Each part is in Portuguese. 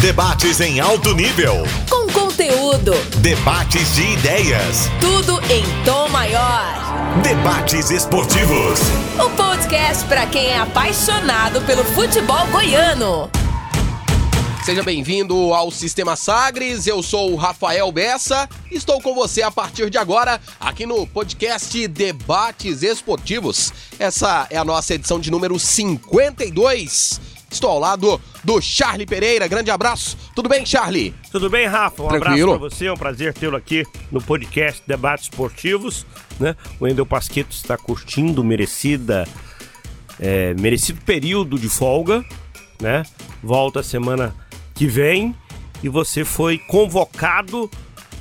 Debates em alto nível. Com conteúdo. Debates de ideias. Tudo em tom maior. Debates esportivos. O podcast para quem é apaixonado pelo futebol goiano. Seja bem-vindo ao Sistema Sagres. Eu sou o Rafael Bessa. Estou com você a partir de agora aqui no podcast Debates Esportivos. Essa é a nossa edição de número 52. Estou ao lado do Charlie Pereira. Grande abraço. Tudo bem, Charlie? Tudo bem, Rafa? Um Tranquilo. abraço para você. É um prazer tê-lo aqui no podcast Debates Esportivos. Né? O Endel Pasqueto está curtindo merecida, é, merecido período de folga. Né? Volta semana que vem e você foi convocado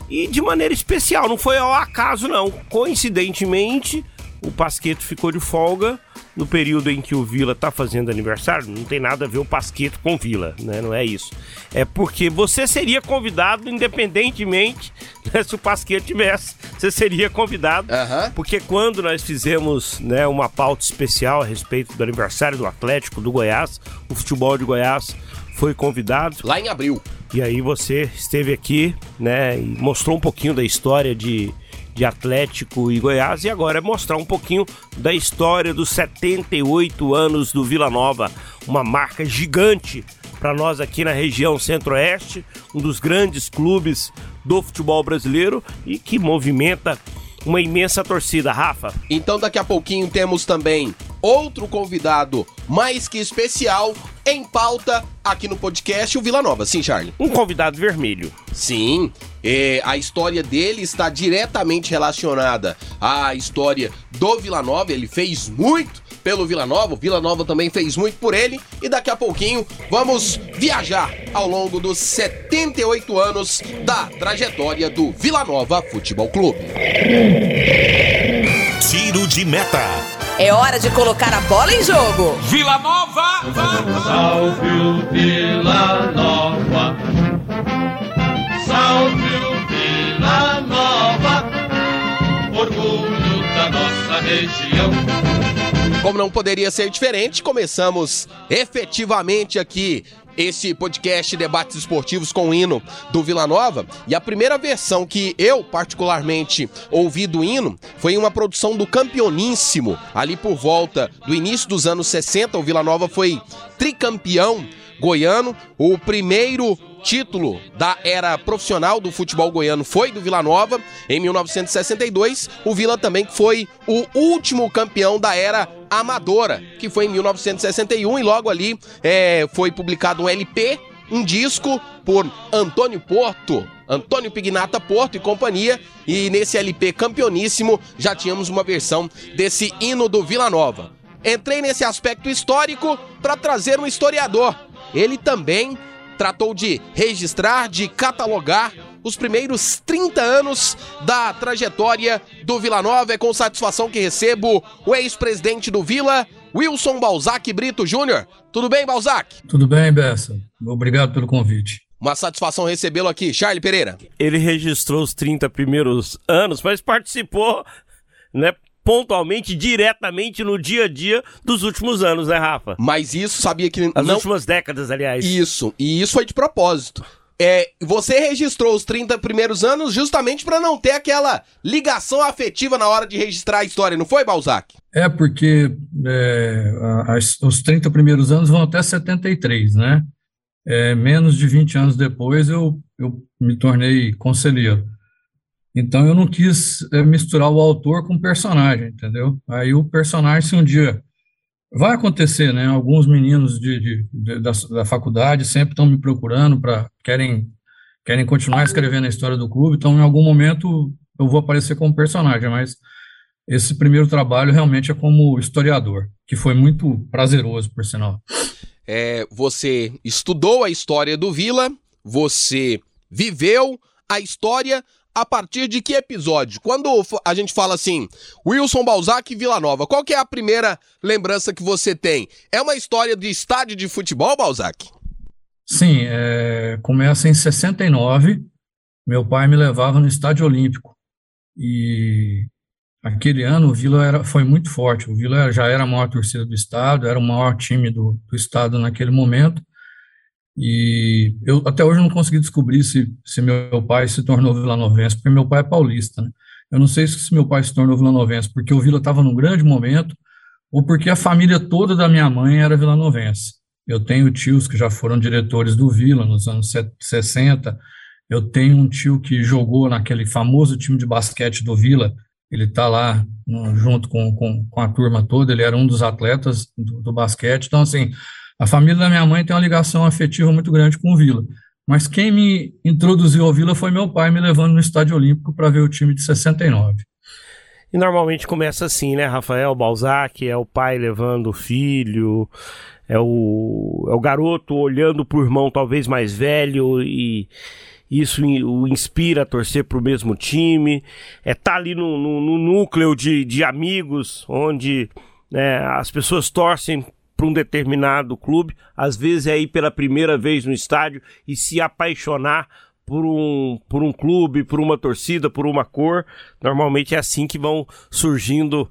e de maneira especial. Não foi ao acaso, não. Coincidentemente, o Pasqueto ficou de folga no período em que o Vila está fazendo aniversário, não tem nada a ver o Pasqueto com o Vila, né? Não é isso. É porque você seria convidado independentemente né, se o Pasqueto tivesse, você seria convidado. Porque quando nós fizemos né, uma pauta especial a respeito do aniversário do Atlético do Goiás, o futebol de Goiás foi convidado. Lá em abril. E aí você esteve aqui, né, e mostrou um pouquinho da história de, de Atlético e Goiás e agora é mostrar um pouquinho da história dos 78 anos do Vila Nova, uma marca gigante para nós aqui na região Centro-Oeste, um dos grandes clubes do futebol brasileiro e que movimenta uma imensa torcida, Rafa. Então daqui a pouquinho temos também outro convidado mais que especial em pauta aqui no podcast, o Vila Nova. Sim, Charlie? Um convidado vermelho. Sim, é, a história dele está diretamente relacionada à história do Vila Nova. Ele fez muito pelo Vila Nova, o Vila Nova também fez muito por ele. E daqui a pouquinho vamos viajar ao longo dos 78 anos da trajetória do Vila Nova Futebol Clube. Tiro de meta. É hora de colocar a bola em jogo. Vila Nova! Salve o Vila Nova. Salve o Vila Nova. Orgulho da nossa região. Como não poderia ser diferente, começamos efetivamente aqui esse podcast Debates Esportivos com o hino do Vila Nova. E a primeira versão que eu, particularmente, ouvi do hino foi uma produção do Campeoníssimo, ali por volta do início dos anos 60. O Vila Nova foi tricampeão goiano, o primeiro título da era profissional do futebol goiano foi do Vila Nova em 1962. O Vila também foi o último campeão da era amadora, que foi em 1961 e logo ali é, foi publicado um LP, um disco por Antônio Porto. Antônio Pignata Porto e companhia, e nesse LP campeoníssimo já tínhamos uma versão desse hino do Vila Nova. Entrei nesse aspecto histórico para trazer um historiador. Ele também tratou de registrar, de catalogar os primeiros 30 anos da trajetória do Vila Nova. É com satisfação que recebo o ex-presidente do Vila, Wilson Balzac Brito Júnior. Tudo bem, Balzac? Tudo bem, Bessa? Obrigado pelo convite. Uma satisfação recebê-lo aqui. Charlie Pereira. Ele registrou os 30 primeiros anos, mas participou, né, pontualmente, diretamente no dia a dia dos últimos anos, né, Rafa? Mas isso sabia que As não. últimas décadas, aliás. Isso, e isso foi de propósito. É, você registrou os 30 primeiros anos justamente para não ter aquela ligação afetiva na hora de registrar a história, não foi, Balzac? É porque é, as- os 30 primeiros anos vão até 73, né? É, menos de 20 anos depois eu, eu me tornei conselheiro. Então eu não quis é, misturar o autor com o personagem, entendeu? Aí o personagem, se um dia. Vai acontecer, né? Alguns meninos de, de- de- da, da faculdade sempre estão me procurando para querem querem continuar escrevendo a história do clube, então em algum momento eu vou aparecer como personagem, mas esse primeiro trabalho realmente é como historiador, que foi muito prazeroso, por sinal. É, você estudou a história do Vila, você viveu a história a partir de que episódio? Quando a gente fala assim, Wilson Balzac e Vila Nova, qual que é a primeira lembrança que você tem? É uma história de estádio de futebol, Balzac? Sim, é, começa em 69. Meu pai me levava no Estádio Olímpico. E aquele ano o Vila era, foi muito forte. O Vila já era a maior torcida do estado, era o maior time do, do estado naquele momento. E eu até hoje não consegui descobrir se, se meu pai se tornou vilanovense, porque meu pai é paulista, né? Eu não sei se meu pai se tornou vilanovense porque o Vila estava num grande momento ou porque a família toda da minha mãe era vilanovense. Eu tenho tios que já foram diretores do Vila nos anos 60. Eu tenho um tio que jogou naquele famoso time de basquete do Vila. Ele está lá no, junto com, com, com, a turma toda. Ele era um dos atletas do, do basquete. Então, assim, a família da minha mãe tem uma ligação afetiva muito grande com o Vila. Mas quem me introduziu ao Vila foi meu pai me levando no Estádio Olímpico para ver o time de 69. E normalmente começa assim, né, Rafael Balzac, é o pai levando o filho, é o, é o garoto olhando para o irmão talvez mais velho e isso o inspira a torcer para o mesmo time, é tá ali no, no, no núcleo de, de amigos, onde né, as pessoas torcem para um determinado clube, às vezes é ir pela primeira vez no estádio e se apaixonar por um, por um clube, por uma torcida, por uma cor. Normalmente é assim que vão surgindo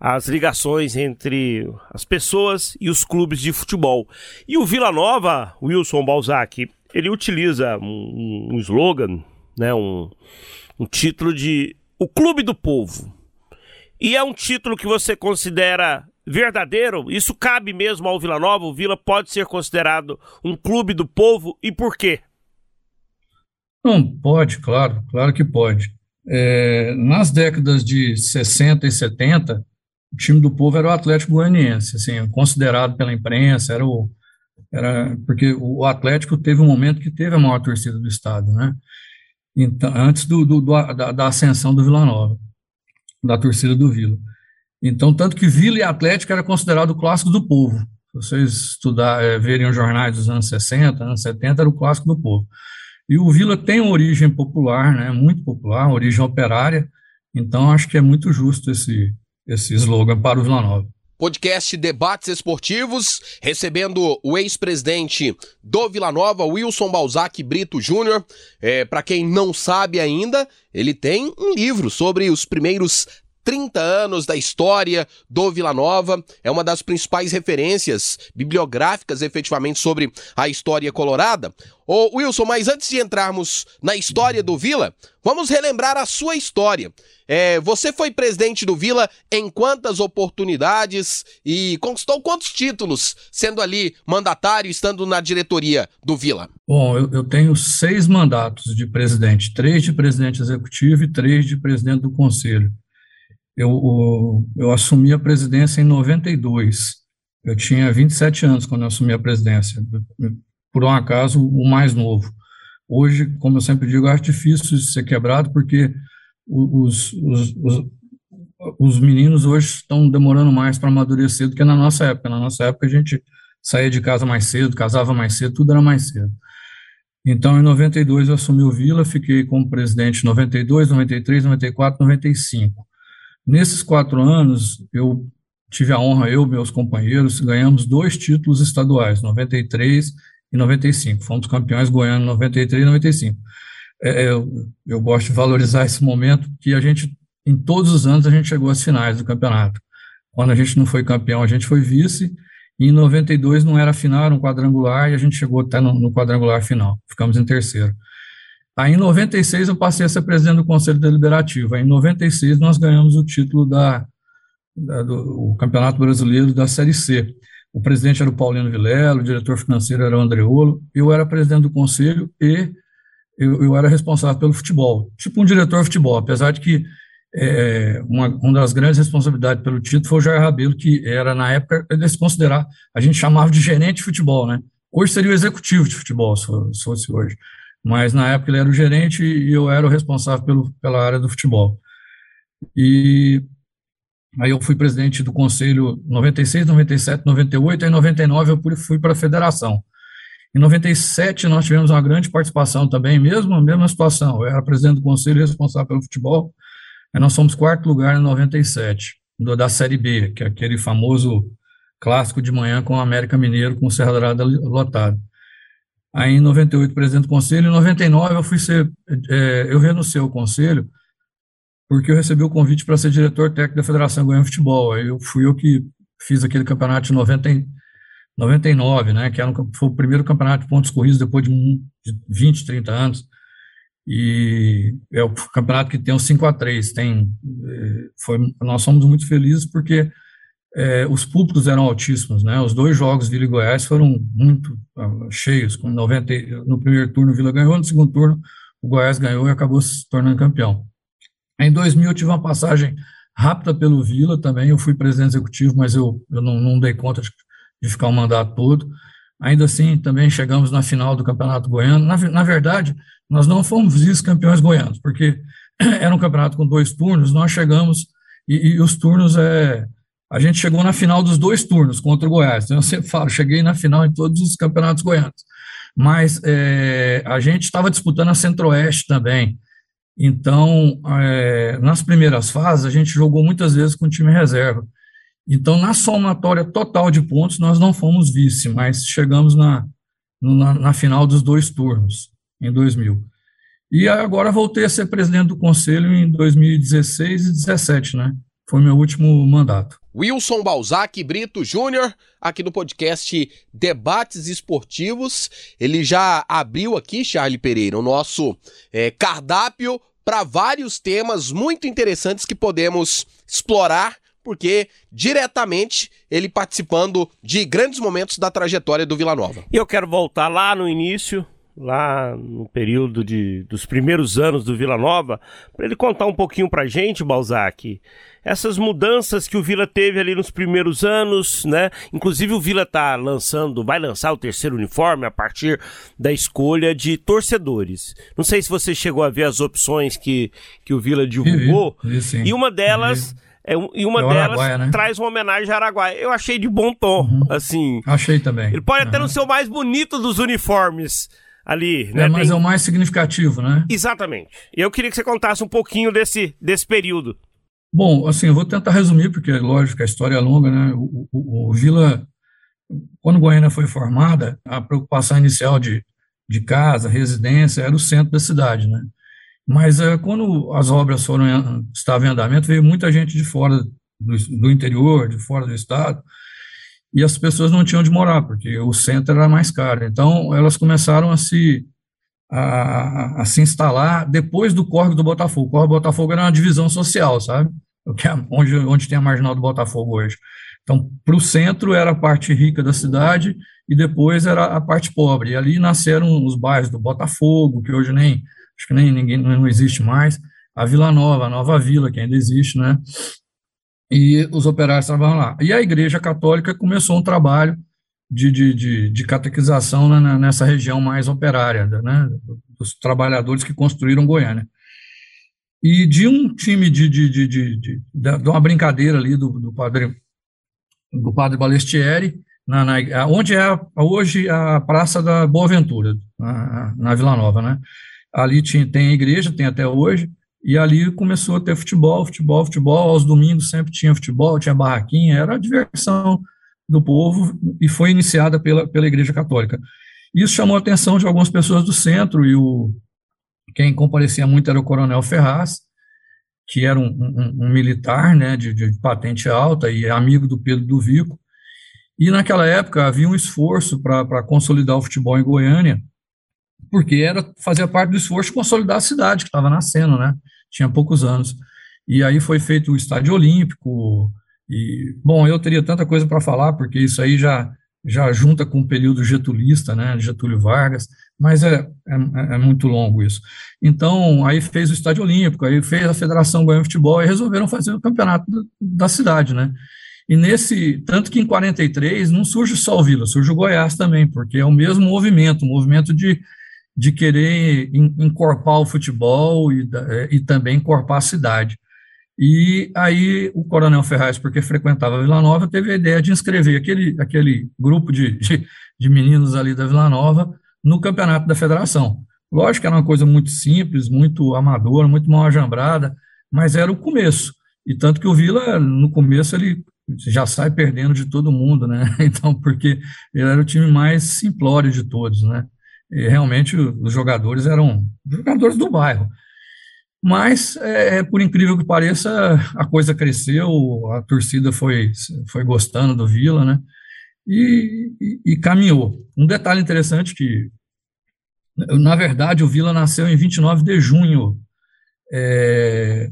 as ligações entre as pessoas e os clubes de futebol. E o Vila Nova, Wilson Balzac, ele utiliza um, um slogan, né, um, um título de O Clube do Povo. E é um título que você considera verdadeiro? Isso cabe mesmo ao Vila Nova? O Vila pode ser considerado um clube do povo e por quê? Não, pode, claro, claro que pode. É, nas décadas de 60 e 70, o time do povo era o Atlético Goianiense, assim, considerado pela imprensa, era o, era, porque o Atlético teve um momento que teve a maior torcida do estado, né? Então, antes do, do, do da, da, ascensão do Vila Nova, da torcida do Vila. Então, tanto que Vila e Atlético era considerado o clássico do povo. Se vocês estudar, é, verem os jornais dos anos 60, anos 70, era o clássico do povo. E o Vila tem uma origem popular, né, muito popular, uma origem operária, então acho que é muito justo esse, esse slogan para o Vila Nova. Podcast Debates Esportivos, recebendo o ex-presidente do Vila Nova, Wilson Balzac Brito Júnior. É, para quem não sabe ainda, ele tem um livro sobre os primeiros 30 anos da história do Vila Nova, é uma das principais referências bibliográficas efetivamente sobre a história colorada. Ô Wilson, mas antes de entrarmos na história do Vila, vamos relembrar a sua história. É, você foi presidente do Vila em quantas oportunidades e conquistou quantos títulos, sendo ali mandatário, estando na diretoria do Vila? Bom, eu, eu tenho seis mandatos de presidente, três de presidente executivo e três de presidente do conselho. Eu, eu assumi a presidência em 92. Eu tinha 27 anos quando eu assumi a presidência, por um acaso, o mais novo. Hoje, como eu sempre digo, é difícil ser quebrado, porque os, os, os, os meninos hoje estão demorando mais para amadurecer do que na nossa época. Na nossa época, a gente saía de casa mais cedo, casava mais cedo, tudo era mais cedo. Então, em 92, eu assumi o Vila, fiquei como presidente em 92, 93, 94, 95. Nesses quatro anos, eu tive a honra, eu e meus companheiros, ganhamos dois títulos estaduais, 93 e 95. Fomos campeões goianos em 93 e 95. É, eu, eu gosto de valorizar esse momento, que a gente, em todos os anos, a gente chegou às finais do campeonato. Quando a gente não foi campeão, a gente foi vice, e em 92 não era final, era um quadrangular, e a gente chegou até no, no quadrangular final. Ficamos em terceiro. Aí, em 96, eu passei a ser presidente do Conselho Deliberativo. Aí, em 96, nós ganhamos o título da, da do Campeonato Brasileiro da Série C. O presidente era o Paulino Vilela, o diretor financeiro era o Andreolo, eu era presidente do conselho e eu, eu era responsável pelo futebol, tipo um diretor de futebol, apesar de que é, uma, uma, das grandes responsabilidades pelo título foi o Jair Rabelo, que era, na época, ele se a gente chamava de gerente de futebol, né? Hoje seria o executivo de futebol, se fosse hoje mas na época ele era o gerente e eu era o responsável pelo, pela área do futebol. E aí eu fui presidente do conselho 96, 97, 98, e em 99 eu fui para a federação. Em 97 nós tivemos uma grande participação também, mesmo mesma situação. Eu era presidente do conselho responsável pelo futebol. E nós fomos quarto lugar em 97, do, da Série B, que é aquele famoso clássico de manhã com o América Mineiro com o Serra Dourada lotado. Aí em 98 presidente do conselho, em 99 eu fui ser, é, eu renunciei ao conselho porque eu recebi o convite para ser diretor técnico da Federação Goiânia de Futebol. Aí eu fui eu que fiz aquele campeonato de 90, 99, né, que era um, foi o primeiro campeonato de pontos corridos depois de, de 20, 30 anos, e é o campeonato que tem o 5 a 3 tem, é, foi, nós somos muito felizes porque é, os públicos eram altíssimos, né, os dois jogos Vila e Goiás foram muito uh, cheios, com 90, no primeiro turno o Vila ganhou, no segundo turno o Goiás ganhou e acabou se tornando campeão. Em 2000 eu tive uma passagem rápida pelo Vila também, eu fui presidente executivo, mas eu, eu não, não dei conta de de ficar o mandato todo. Ainda assim, também chegamos na final do Campeonato Goiano. Na, na verdade, nós não fomos vice-campeões goianos, porque era um campeonato com dois turnos, nós chegamos, e, e, os turnos é. A gente chegou na final dos dois turnos contra o Goiás. Então, eu sempre falo, cheguei na final em todos os campeonatos goianos. Mas é, a gente estava disputando a Centro-Oeste também. Então, é, nas primeiras fases, a gente jogou muitas vezes com time reserva. Então, na somatória total de pontos, nós não fomos vice, mas chegamos na, na, na, final dos dois turnos, em 2000. E agora voltei a ser presidente do conselho em 2016 e 2017, né? Foi meu último mandato. Wilson Balzac Brito Júnior, aqui no podcast Debates Esportivos. Ele já abriu aqui, Charlie Pereira, o nosso é, cardápio para vários temas muito interessantes que podemos explorar porque diretamente ele participando de grandes momentos da trajetória do Vila Nova. E eu quero voltar lá no início, lá no período de, dos primeiros anos do Vila Nova, para ele contar um pouquinho para gente, Balzac, essas mudanças que o Vila teve ali nos primeiros anos, né? Inclusive o Vila tá lançando, vai lançar o terceiro uniforme a partir da escolha de torcedores. Não sei se você chegou a ver as opções que, que o Vila divulgou. Vi, vi, e uma delas é, e uma é delas né? traz uma homenagem a Araguaia. Eu achei de bom tom, uhum. assim. Achei também. Ele pode uhum. até não ser o mais bonito dos uniformes ali, né? É, mas Tem... é o mais significativo, né? Exatamente. Eu queria que você contasse um pouquinho desse, desse período. Bom, assim, eu vou tentar resumir, porque, lógico, a história é longa, né? O, o, o Vila, quando Goiânia foi formada, a preocupação inicial de, de casa, residência, era o centro da cidade, né? Mas é, quando as obras foram estavam em andamento, veio muita gente de fora do, do, interior, de fora do estado, e as pessoas não tinham de morar, porque o centro era mais caro. Então, elas começaram a se, a, a se instalar depois do Córrego do Botafogo. O Córrego do Botafogo era uma divisão social, sabe? É onde, onde tem a Marginal do Botafogo hoje. Então, para o centro era a parte rica da cidade e depois era a parte pobre. E ali nasceram os bairros do Botafogo, que hoje nem acho que nem ninguém não existe mais, a Vila Nova, a Nova Vila, que ainda existe, né? E os operários trabalham lá. E a Igreja Católica começou um trabalho de, de, de, de catequização nessa região mais operária, né? Dos trabalhadores que construíram Goiânia. E de um time de, de, de, de, de, de uma brincadeira ali do, do padre do padre Balestieri, na, na, onde é hoje a Praça da Boa Ventura, na, na Vila Nova, né? Ali tinha, tem a igreja, tem até hoje, e ali começou a ter futebol, futebol, futebol. Aos domingos sempre tinha futebol, tinha barraquinha, era a diversão do povo e foi iniciada pela, pela Igreja Católica. Isso chamou a atenção de algumas pessoas do centro e o quem comparecia muito era o Coronel Ferraz, que era um, um, um militar né, de, de, patente alta e amigo do Pedro do Vico. E naquela época havia um esforço para consolidar o futebol em Goiânia, porque era fazia parte do esforço de consolidar a cidade que estava nascendo, né? Tinha poucos anos. E aí foi feito o estádio olímpico e bom, eu teria tanta coisa para falar porque isso aí já já junta com o período getulista, né, Getúlio Vargas, mas é, é, é, muito longo isso. Então, aí fez o Estádio Olímpico, aí fez a Federação Goiânia de Futebol e resolveram fazer o campeonato da cidade, né? E nesse, tanto que em 43 não surge só o Vila, surge o Goiás também, porque é o mesmo movimento, um movimento de de querer encorpar o futebol e, é, e também encorpar a cidade. E aí o Coronel Ferraz, porque frequentava Vila Nova, teve a ideia de inscrever aquele, aquele grupo de, de, de meninos ali da Vila Nova no campeonato da federação. Lógico que era uma coisa muito simples, muito amadora, muito mal ajambrada, mas era o começo. E tanto que o Vila, no começo, ele já sai perdendo de todo mundo, né? Então, porque ele era o time mais simplório de todos, né? E realmente os jogadores eram jogadores do bairro. Mas, é, por incrível que pareça, a coisa cresceu, a torcida foi, foi gostando do Vila, né? e, e, e caminhou. Um detalhe interessante que, na verdade, o Vila nasceu em 29 de junho. É,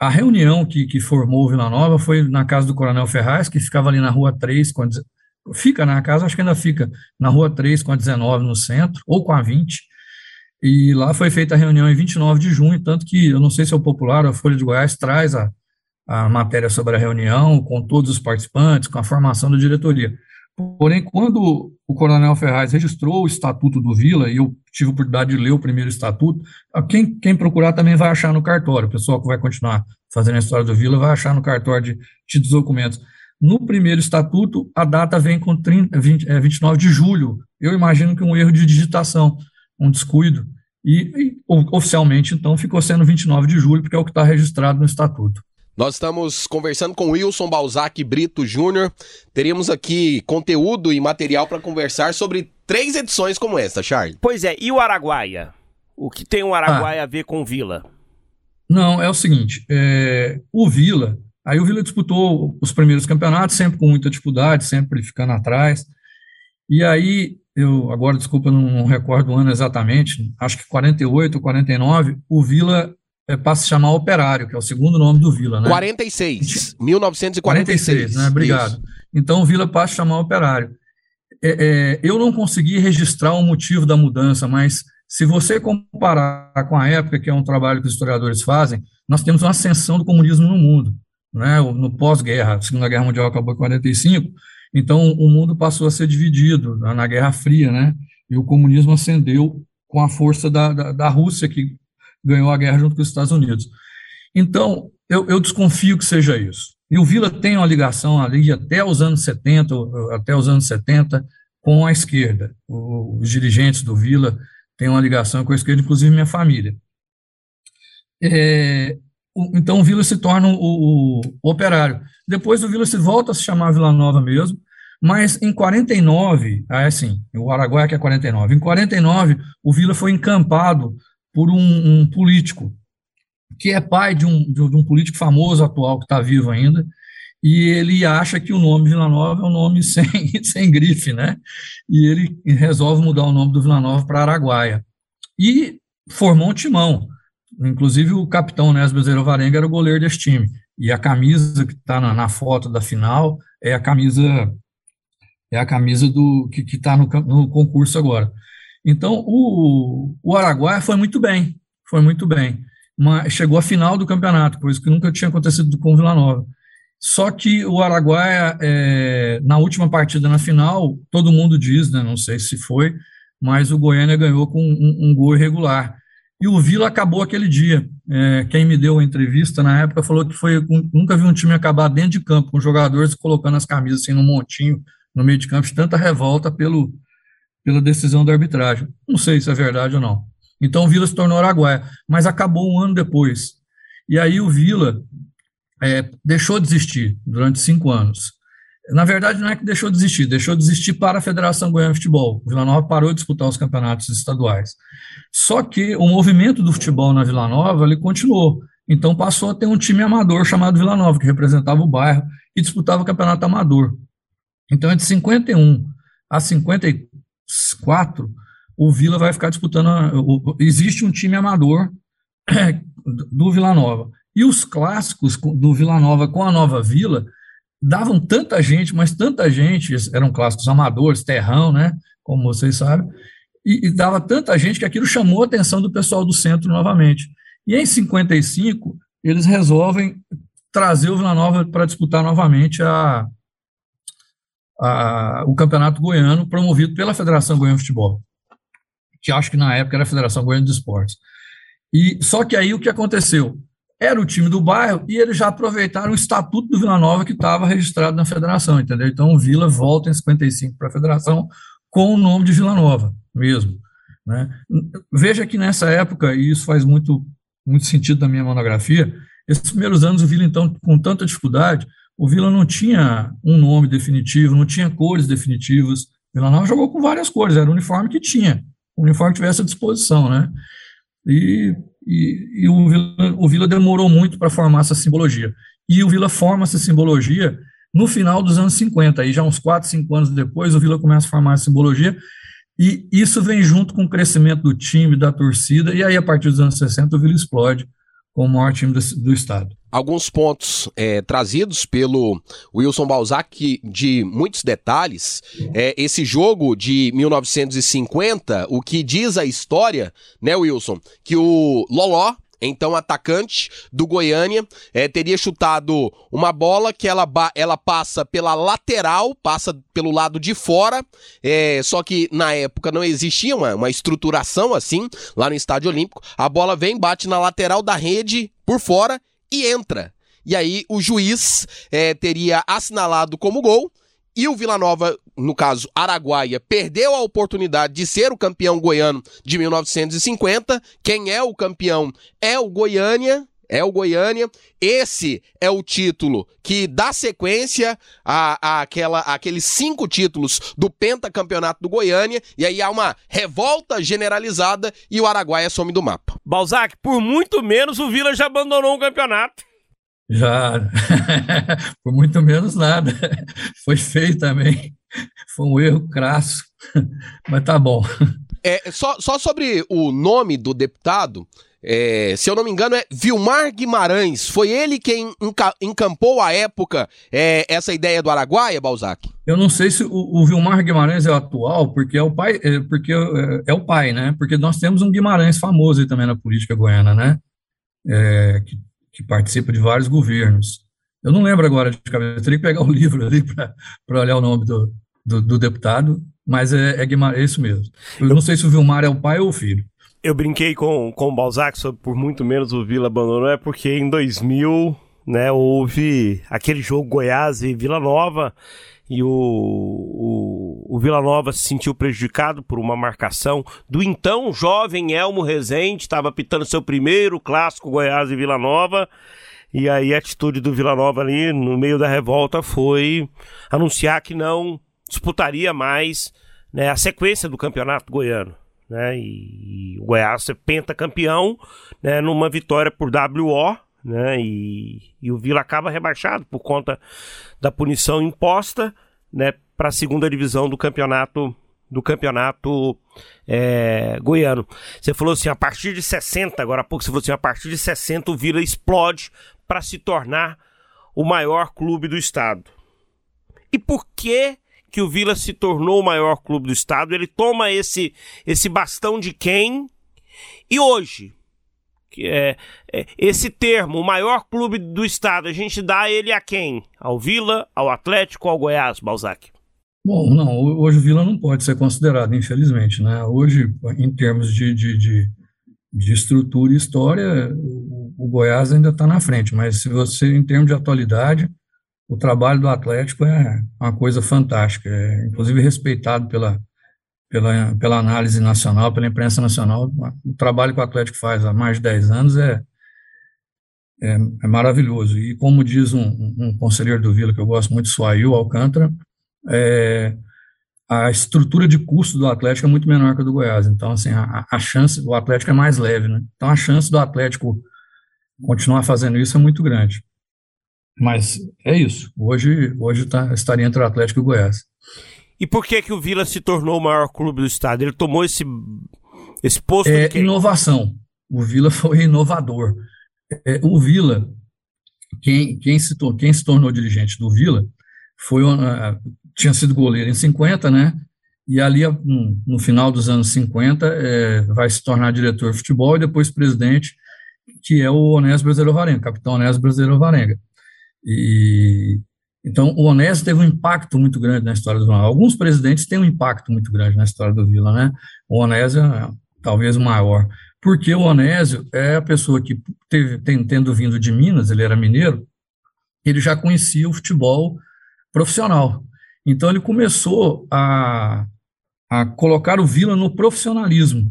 a reunião que, que formou o Vila Nova foi na casa do Coronel Ferraz, que ficava ali na Rua 3, com a, fica na casa, acho que ainda fica na Rua 3 com a 19 no centro, ou com a 20, e lá foi feita a reunião em 29 de junho, tanto que, eu não sei se é o Popular a Folha de Goiás, traz a, a matéria sobre a reunião, com todos os participantes, com a formação da diretoria. Porém, quando o Coronel Ferraz registrou o Estatuto do Vila, e eu tive a oportunidade de ler o primeiro Estatuto, quem, quem procurar também vai achar no cartório, o pessoal que vai continuar fazendo a história do Vila vai achar no cartório de, de documentos. No primeiro Estatuto, a data vem com 30, 20, é, 29 de julho. Eu imagino que um erro de digitação, um descuido, e, e oficialmente, então, ficou sendo 29 de julho, porque é o que está registrado no Estatuto. Nós estamos conversando com Wilson Balzac Brito Júnior. Teríamos aqui conteúdo e material para conversar sobre três edições como essa, Charles. Pois é, e o Araguaia? O que tem o Araguaia ah, a ver com o Vila? Não, é o seguinte: é, o Vila, aí o Vila disputou os primeiros campeonatos, sempre com muita dificuldade, sempre ficando atrás. E aí, eu agora, desculpa, não recordo o ano exatamente, acho que 48 ou 49, o Vila é, passa a chamar Operário, que é o segundo nome do Vila, né? 46, 1946. 46, né? Obrigado. Isso. Então o Vila passa a chamar Operário. É, é, eu não consegui registrar o motivo da mudança, mas se você comparar com a época, que é um trabalho que os historiadores fazem, nós temos uma ascensão do comunismo no mundo, né? No pós-guerra, a Segunda Guerra Mundial acabou em 45, então o mundo passou a ser dividido na Guerra Fria, né? E o comunismo ascendeu com a força da, da, da Rússia, que ganhou a guerra junto com os Estados Unidos. Então, eu, eu desconfio que seja isso. E o Vila tem uma ligação ali até os anos 70, até os anos 70, com a esquerda. Os dirigentes do Vila têm uma ligação com a esquerda, inclusive minha família. É, então o Vila se torna o, o, operário. Depois o Vila se volta a se chamar Vila Nova mesmo, mas em 49, ah, é assim, o Araguaia que é 49, em 49 o Vila foi encampado por um, um político que é pai de um, de um político famoso atual que está vivo ainda, e ele acha que o nome Vila Nova é um nome sem, sem grife, né? E ele resolve mudar o nome do Vila Nova para Araguaia. E formou um timão. Inclusive o capitão Nés Bezerra Varenga era o goleiro desse time. E a camisa que está na, na, foto da final é a camisa é a camisa do que está no, no concurso agora. Então, o, o Araguaia foi muito bem, foi muito bem. Chegou à final do campeonato, coisa que nunca tinha acontecido com o Vila Nova. Só que o Araguaia, é, na última partida na final, todo mundo diz, né, não sei se foi, mas o Goiânia ganhou com um, um gol irregular. E o Vila acabou aquele dia. É, quem me deu a entrevista na época falou que foi nunca vi um time acabar dentro de campo, com jogadores colocando as camisas assim num montinho no meio de campo, de tanta revolta pelo, pela decisão da arbitragem. Não sei se é verdade ou não. Então o Vila se tornou Araguaia, mas acabou um ano depois. E aí o Vila é, deixou de existir durante cinco anos. Na verdade, não é que deixou de existir, deixou de existir para a Federação Goiana de Futebol. Vila Nova parou de disputar os campeonatos estaduais. Só que o movimento do futebol na Vila Nova ele continuou. Então passou a ter um time amador chamado Vila Nova, que representava o bairro e disputava o campeonato amador. Então, entre 51 a 53, quatro, o Vila vai ficar disputando. O, existe um time amador do Vila Nova. E os clássicos do Vila Nova com a Nova Vila davam tanta gente, mas tanta gente, eram clássicos amadores, terrão, né? Como vocês sabem, e, e dava tanta gente que aquilo chamou a atenção do pessoal do centro novamente. E em 55, eles resolvem trazer o Vila Nova para disputar novamente a, a, o Campeonato Goiano, promovido pela Federação Goiana de Futebol, que acho que na época era a Federação Goiana de Esportes. E, só que aí o que aconteceu? Era o time do bairro e eles já aproveitaram o estatuto do Vila Nova que estava registrado na federação, entendeu? Então o Vila volta em 55 para a federação com o nome de Vila Nova mesmo. Né? Veja que nessa época, e isso faz muito, muito sentido na minha monografia, esses primeiros anos o Vila, então, com tanta dificuldade, o Vila não tinha um nome definitivo, não tinha cores definitivas. Vila Nova jogou com várias cores, era o uniforme que tinha, o uniforme que tivesse à disposição, né? E, e, e o, Vila, o Vila demorou muito para formar essa simbologia. E o Vila forma essa simbologia no final dos anos 50. Aí já uns 4, 5 anos depois, o Vila começa a formar a simbologia, e isso vem junto com o crescimento do time, da torcida, e aí a partir dos anos 60 o Vila explode como o maior time do, do estado. Alguns pontos é, trazidos pelo Wilson Balzac de muitos detalhes. É, esse jogo de 1950, o que diz a história, né, Wilson? Que o Loló, então atacante do Goiânia, é, teria chutado uma bola que ela, ela passa pela lateral, passa pelo lado de fora, é, só que na época não existia uma, uma estruturação assim lá no Estádio Olímpico. A bola vem, bate na lateral da rede por fora e entra. E aí o juiz é, teria assinalado como gol e o Vila Nova, no caso Araguaia, perdeu a oportunidade de ser o campeão goiano de 1950. Quem é o campeão é o Goiânia. É o Goiânia. Esse é o título que dá sequência a, a aquela, aqueles cinco títulos do pentacampeonato do Goiânia. E aí há uma revolta generalizada e o Araguaia some do mapa. Balzac, por muito menos o Vila já abandonou o campeonato. Já, por muito menos nada. Foi feio também. Foi um erro crasso, mas tá bom. É, só, só sobre o nome do deputado, é, se eu não me engano, é Vilmar Guimarães. Foi ele quem encampou à época é, essa ideia do Araguaia, Balzac? Eu não sei se o, o Vilmar Guimarães é o atual, porque é o pai, é, porque é, é, o pai, né? Porque nós temos um Guimarães famoso também na política goiana, né? É, que que participa de vários governos. Eu não lembro agora de cabeça, teria que pegar o livro ali para olhar o nome do, do, do deputado, mas é, é, Guimarães, é isso mesmo. Eu não sei se o Vilmar é o pai ou o filho. Eu brinquei com, com o Balzac sobre por muito menos o Vila abandonou, é porque em 2000 né, houve aquele jogo Goiás e Vila Nova e o, o, o Vila Nova se sentiu prejudicado por uma marcação do então jovem Elmo Rezende, estava pitando seu primeiro clássico Goiás e Vila Nova. E aí a atitude do Vila Nova ali no meio da revolta foi anunciar que não disputaria mais né, a sequência do campeonato goiano. Né, e, e o Goiás é pentacampeão né, numa vitória por WO, né? E, e o Vila acaba rebaixado por conta da punição imposta, né? Para a segunda divisão do campeonato do campeonato é, goiano. Você falou assim, a partir de 60, agora há pouco você falou assim, a partir de 60 o Vila explode para se tornar o maior clube do estado. E por que que o Vila se tornou o maior clube do estado? Ele toma esse esse bastão de quem? E hoje, que é, é, esse termo, o maior clube do estado, a gente dá ele a quem? Ao Vila, ao Atlético, ao Goiás, Balzac? Bom, não, hoje o Vila não pode ser considerado, infelizmente, né? Hoje, em termos de, de, de, de estrutura e história, o, o Goiás ainda está na frente, mas se você, em termos de atualidade, o trabalho do Atlético é uma coisa fantástica, é inclusive respeitado pela, pela, pela análise nacional, pela imprensa nacional. O trabalho que o Atlético faz há mais de 10 anos é, é, é maravilhoso. E como diz um, um, conselheiro do Vila, que eu gosto muito, Suail Alcântara, é, a estrutura de custo do Atlético é muito menor que a do Goiás. Então, assim, a, a chance, do Atlético é mais leve, né? Então, a chance do Atlético continuar fazendo isso é muito grande. Mas é isso. Hoje, hoje tá, estaria entre o Atlético e o Goiás. E por que que o Vila se tornou o maior clube do estado? Ele tomou esse, esse posto é, de Inovação. O Vila foi inovador. É, o Vila, quem, quem, se, quem se tornou dirigente do Vila foi uh, tinha sido goleiro em 50, né? E ali, no, no final dos anos 50, é, vai se tornar diretor de futebol e depois presidente, que é o Onésio Brasileiro Varenga, capitão Onésio Brasileiro Varenga. E, então, o Onésio teve um impacto muito grande na história do Vila. Alguns presidentes têm um impacto muito grande na história do Vila, né? O Onésio é talvez o maior, porque o Onésio é a pessoa que, teve, tendo vindo de Minas, ele era mineiro, ele já conhecia o futebol profissional. Então, ele começou a, a colocar o Vila no profissionalismo.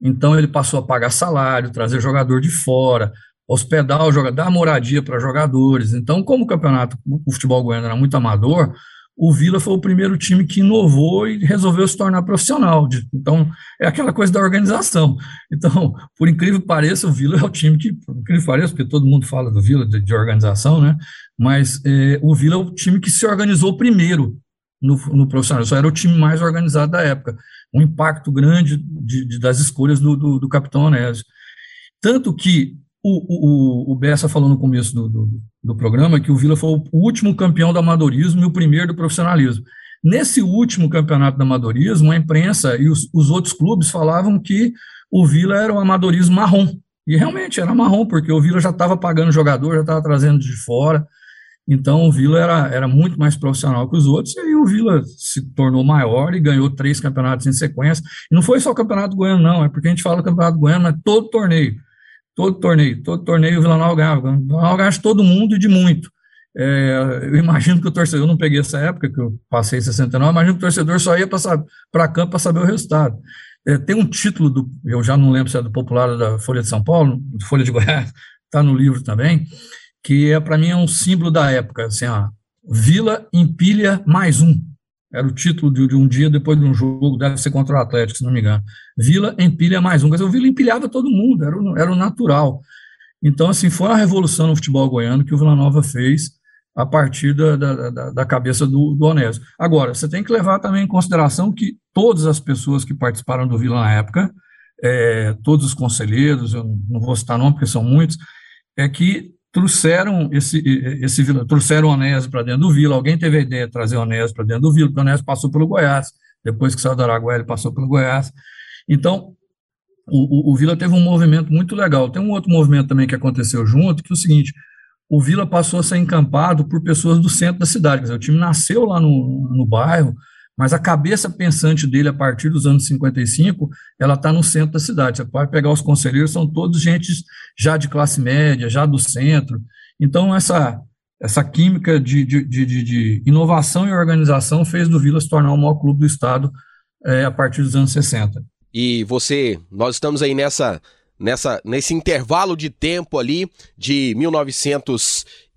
Então, ele passou a pagar salário, trazer jogador de fora, hospedar o jogador, dar moradia para jogadores. Então, como o campeonato, o futebol goiano era muito amador, o Vila foi o primeiro time que inovou e resolveu se tornar profissional. Então, é aquela coisa da organização. Então, por incrível que pareça, o Vila é o time que, por incrível que pareça, porque todo mundo fala do Vila, de, de organização, né? Mas é, o Vila é o time que se organizou primeiro no, no profissional. Só era o time mais organizado da época. Um impacto grande de, de, das escolhas do, do, do capitão Onésio. Tanto que o, o, o Bessa falou no começo do, do, do, programa que o Vila foi o último campeão do amadorismo e o primeiro do profissionalismo. Nesse último campeonato do amadorismo, a imprensa e os, os outros clubes falavam que o Vila era o amadorismo marrom. E realmente era marrom, porque o Vila já estava pagando jogador, já estava trazendo de fora. Então o Vila era, era muito mais profissional que os outros, e aí o Vila se tornou maior e ganhou três campeonatos em sequência. E não foi só o Campeonato Goiano, não, é porque a gente fala Campeonato Goiano, mas todo torneio. Todo torneio, todo torneio o Vila Nova ganhava. O Vila Nova ganhava de todo mundo e de muito. É, eu imagino que o torcedor, eu não peguei essa época, que eu passei em 69, imagino que o torcedor só ia para campo para saber o resultado. É, tem um título, do, eu já não lembro se é do Popular da Folha de São Paulo, Folha de Goiás, está no livro também, que é para mim é um símbolo da época, assim, ó, Vila empilha mais um. Era o título de, de, um dia depois de um jogo, deve ser contra o Atlético, se não me engano. Vila empilha mais um. Dizer, o Vila empilhava todo mundo, era o, era o natural. Então, assim, foi uma revolução no futebol goiano que o Vila Nova fez a partir da, da, da cabeça do, do Onésio. Agora, você tem que levar também em consideração que todas as pessoas que participaram do Vila na época, é, todos os conselheiros, eu não vou citar nome porque são muitos, é que trouxeram esse, esse Vila, trouxeram Onésio para dentro do Vila, alguém teve a ideia de trazer Onésio para dentro do Vila, porque Onésio passou pelo Goiás, depois que saiu do Araguaia, ele passou pelo Goiás. Então, o, o, o, Vila teve um movimento muito legal. Tem um outro movimento também que aconteceu junto, que é o seguinte, o Vila passou a ser encampado por pessoas do centro da cidade, quer dizer, o time nasceu lá no, no bairro, mas a cabeça pensante dele a partir dos anos 55, ela está no centro da cidade. Você pode pegar os conselheiros, são todos gente já de classe média, já do centro. Então, essa, essa química de, de, de, de inovação e organização fez do Vila se tornar o maior clube do Estado é, a partir dos anos 60. E você, nós estamos aí nessa, nessa, nesse intervalo de tempo ali de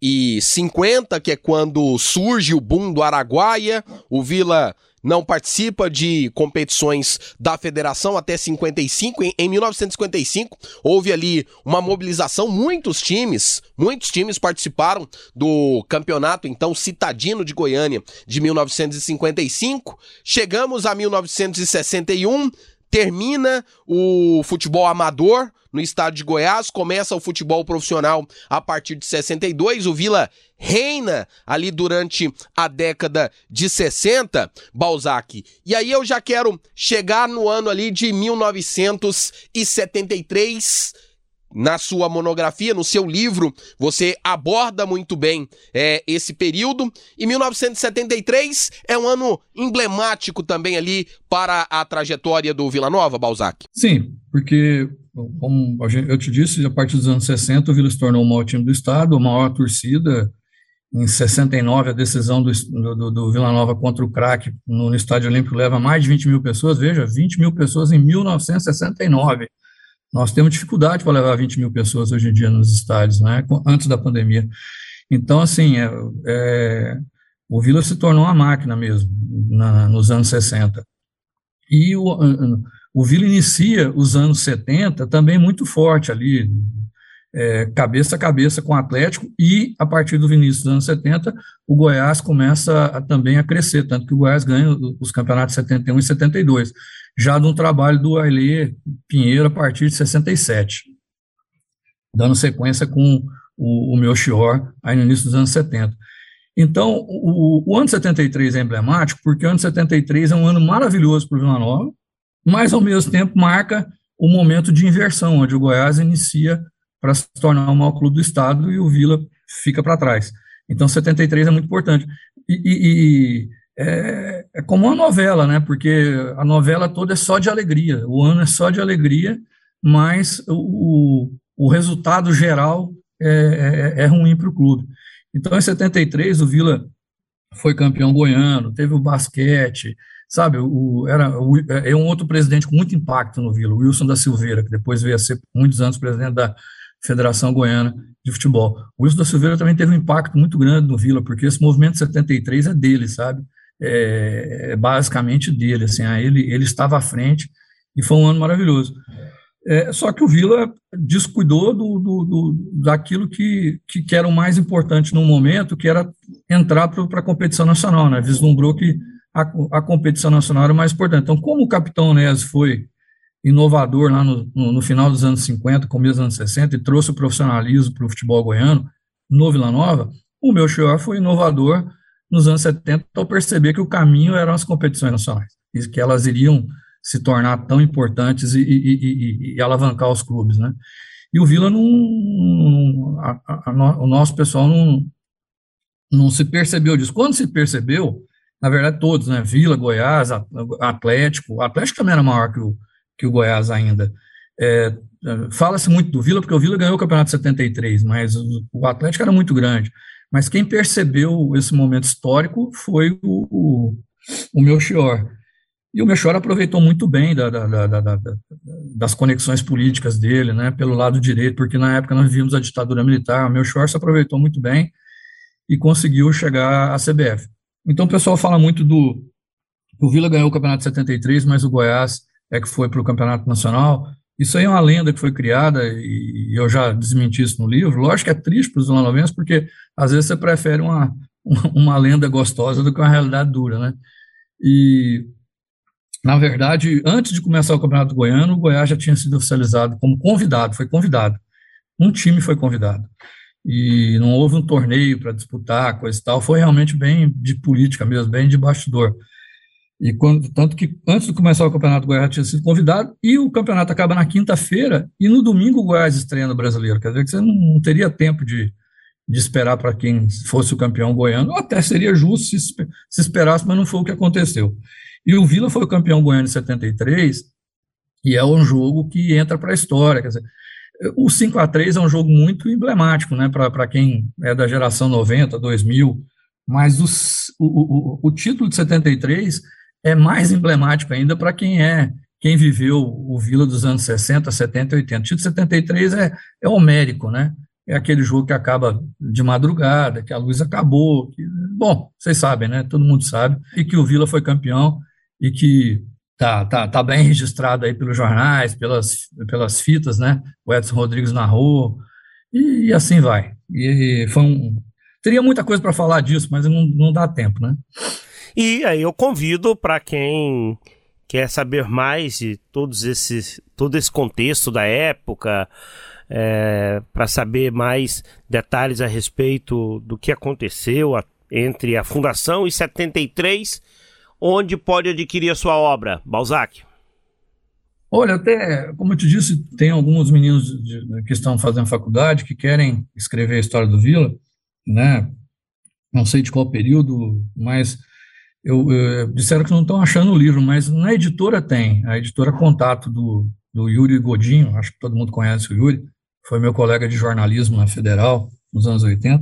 1950, que é quando surge o boom do Araguaia, o Vila não participa de competições da federação até 55. Em, em 1955 houve ali uma mobilização, muitos times, muitos times participaram do campeonato então citadino de Goiânia de 1955. Chegamos a 1961, termina o futebol amador no estado de Goiás, começa o futebol profissional a partir de 62, o Vila reina ali durante a década de 60, Balzac. E aí eu já quero chegar no ano ali de 1973, na sua monografia, no seu livro, você aborda muito bem é, esse período. E 1973 é um ano emblemático também ali para a trajetória do Vila Nova, Balzac. Sim, porque, como eu te disse, a partir dos anos 60 o Vila se tornou o maior time do estado, a maior torcida. Em 69, a decisão do, do, do Vila Nova contra o craque no, no Estádio Olímpico leva mais de 20 mil pessoas. Veja, 20 mil pessoas em 1969 nós temos dificuldade para levar 20 mil pessoas hoje em dia nos estádios, né, antes da pandemia. Então, assim, é, é, o Vila se tornou uma máquina mesmo, na, nos anos 60. E o, o Vila inicia os anos 70 também muito forte ali, é, cabeça a cabeça com o Atlético, e a partir do início dos anos 70, o Goiás começa a, também a crescer, tanto que o Goiás ganha os campeonatos 71 e 72 já de um trabalho do Ailê Pinheiro a partir de 67, dando sequência com o, o meu Chior aí no início dos anos 70. Então, o, o ano 73 é emblemático porque o ano 73 é um ano maravilhoso para o Vila Nova, mas ao mesmo tempo marca o momento de inversão, onde o Goiás inicia para se tornar o maior clube do estado e o Vila fica para trás. Então, 73 é muito importante. E, e, e é, é, como uma novela, né? Porque a novela toda é só de alegria, o ano é só de alegria, mas o, o resultado geral é, é, é ruim para o clube. Então, em 73, o Vila foi campeão goiano, teve o basquete, sabe? O, era o, é um outro presidente com muito impacto no Vila, o Wilson da Silveira, que depois veio a ser muitos anos presidente da, Federação Goiana de Futebol. O Wilson da Silveira também teve um impacto muito grande no Vila, porque esse movimento 73 é dele, sabe? É, é basicamente dele, assim, ele, ele estava à frente e foi um ano maravilhoso. É, só que o Vila descuidou do, do, do daquilo que, que, que, era o mais importante no momento, que era entrar para a competição nacional, né? Vislumbrou que a, a, competição nacional era mais importante. Então, como o capitão Nes foi inovador lá no, no, no, final dos anos 50, começo dos anos 60, e trouxe o profissionalismo para o futebol goiano no Vila Nova, o meu senhor foi inovador nos anos 70 ao perceber que o caminho eram as competições nacionais, e que elas iriam se tornar tão importantes e, e, e, e alavancar os clubes, né? E o Vila não, a, a, a, o nosso pessoal não, não se percebeu disso. Quando se percebeu, na verdade todos, né? Vila, Goiás, Atlético, o Atlético também era maior que o, que o Goiás ainda. É, Fala-se muito do Vila, porque o Vila ganhou o campeonato de 73, mas o, o Atlético era muito grande. Mas quem percebeu esse momento histórico foi o, o, o Melchior. E o Melchior aproveitou muito bem da, da, da, das conexões políticas dele, né, pelo lado direito, porque na época nós vimos a ditadura militar, o Melchior se aproveitou muito bem e conseguiu chegar à CBF. Então o pessoal fala muito do. O Vila ganhou o campeonato de 73, mas o Goiás é que foi para o campeonato nacional. Isso aí é uma lenda que foi criada, e eu já desmenti isso no livro. Lógico que é triste para os vilanovenses, porque às vezes você prefere uma, uma lenda gostosa do que uma realidade dura, né? E na verdade, antes de começar o Campeonato Goiano, o Goiás já tinha sido oficializado como convidado, foi convidado. Um time foi convidado. E não houve um torneio para disputar, coisa e tal, foi realmente bem de política mesmo, bem de bastidor. E quando, tanto que antes de começar o Campeonato o Goiás tinha sido convidado, e o campeonato acaba na quinta-feira, e no domingo o Goiás estreia no brasileiro. Quer dizer que você não, teria tempo de, de esperar para quem fosse o campeão goiano, ou até seria justo se, se esperasse, mas não foi o que aconteceu. E o Vila foi o campeão goiano em 73, e é um jogo que entra para a história. Quer dizer, o 5 a 3 é um jogo muito emblemático, né, para quem é da geração 90, 2000, mas os, o, o, o título de 73 é mais emblemático ainda para quem é quem viveu o Vila dos anos 60, 70 e 80. O título de 73 é, é homérico, né? É aquele jogo que acaba de madrugada, que a luz acabou. Que, bom, vocês sabem, né? Todo mundo sabe. E que o Vila foi campeão e que tá, tá, tá bem registrado aí pelos jornais, pelas, pelas fitas, né? O Edson Rodrigues narrou, e, e assim vai. E, e foi um. Teria muita coisa para falar disso, mas não, não dá tempo, né? E aí eu convido para quem quer saber mais de todos esses, todo esse contexto da época, é, para saber mais detalhes a respeito do que aconteceu a, entre a fundação e 73 onde pode adquirir a sua obra, Balzac? Olha, até, como eu te disse, tem alguns meninos de, que estão fazendo faculdade que querem escrever a história do Vila, né? Não sei de qual período, mas eu, eu, disseram que não estão achando o livro, mas na editora tem. A editora Contato do, do Yuri Godinho, acho que todo mundo conhece o Yuri, foi meu colega de jornalismo na Federal, nos anos 80.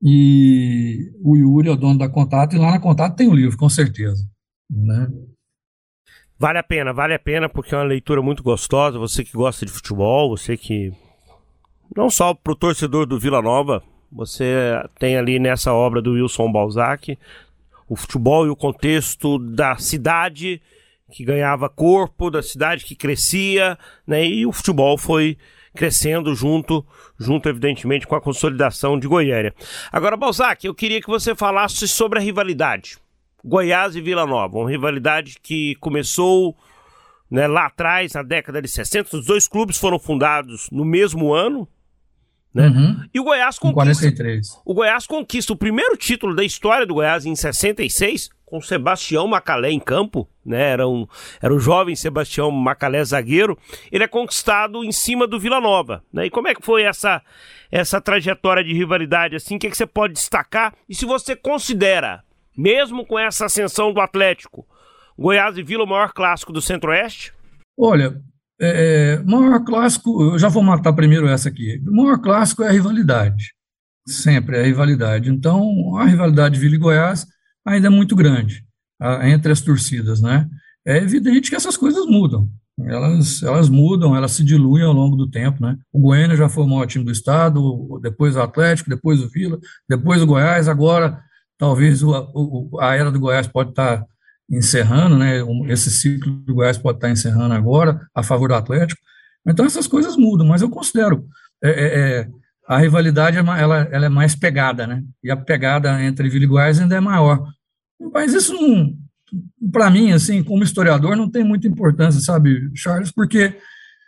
E o Yuri é o dono da Contato, e lá na Contato tem o livro, com certeza. Né? Vale a pena, vale a pena, porque é uma leitura muito gostosa. Você que gosta de futebol, você que. Não só para o torcedor do Vila Nova, você tem ali nessa obra do Wilson Balzac o futebol e o contexto da cidade que ganhava corpo, da cidade que crescia, né? E o futebol foi crescendo junto, junto evidentemente com a consolidação de Goiânia. Agora, Balzac, eu queria que você falasse sobre a rivalidade. Goiás e Vila Nova, uma rivalidade que começou né, lá atrás, na década de 60. Os dois clubes foram fundados no mesmo ano, né? Uhum. E o Goiás conquista. 43. O Goiás conquista o primeiro título da história do Goiás em 66, com Sebastião Macalé em campo, né? Era um, era um jovem Sebastião Macalé zagueiro. Ele é conquistado em cima do Vila Nova, né? E como é que foi essa essa trajetória de rivalidade assim? O que, é que você pode destacar? E se você considera, mesmo com essa ascensão do Atlético, Goiás e Vila o maior clássico do Centro-Oeste? Olha, é, é, maior clássico, eu já vou matar primeiro essa aqui. O maior clássico é a rivalidade. Sempre é a rivalidade. Então, a rivalidade Vila e Goiás ainda é muito grande a, entre as torcidas, né? É evidente que essas coisas mudam. elas, elas mudam, elas se diluem ao longo do tempo, né? O Goiânia já foi o maior time do estado, depois o Atlético, depois o Vila, depois o Goiás, agora talvez o, o, a era do Goiás pode estar encerrando, né? Esse ciclo do Goiás pode estar encerrando agora a favor do Atlético. Então essas coisas mudam, mas eu considero é, é, é a rivalidade é, ela, ela é mais pegada, né? E a pegada entre Vila e Goiás ainda é maior. Mas isso não, para mim, assim, como historiador, não tem muita importância, sabe, Charles? Porque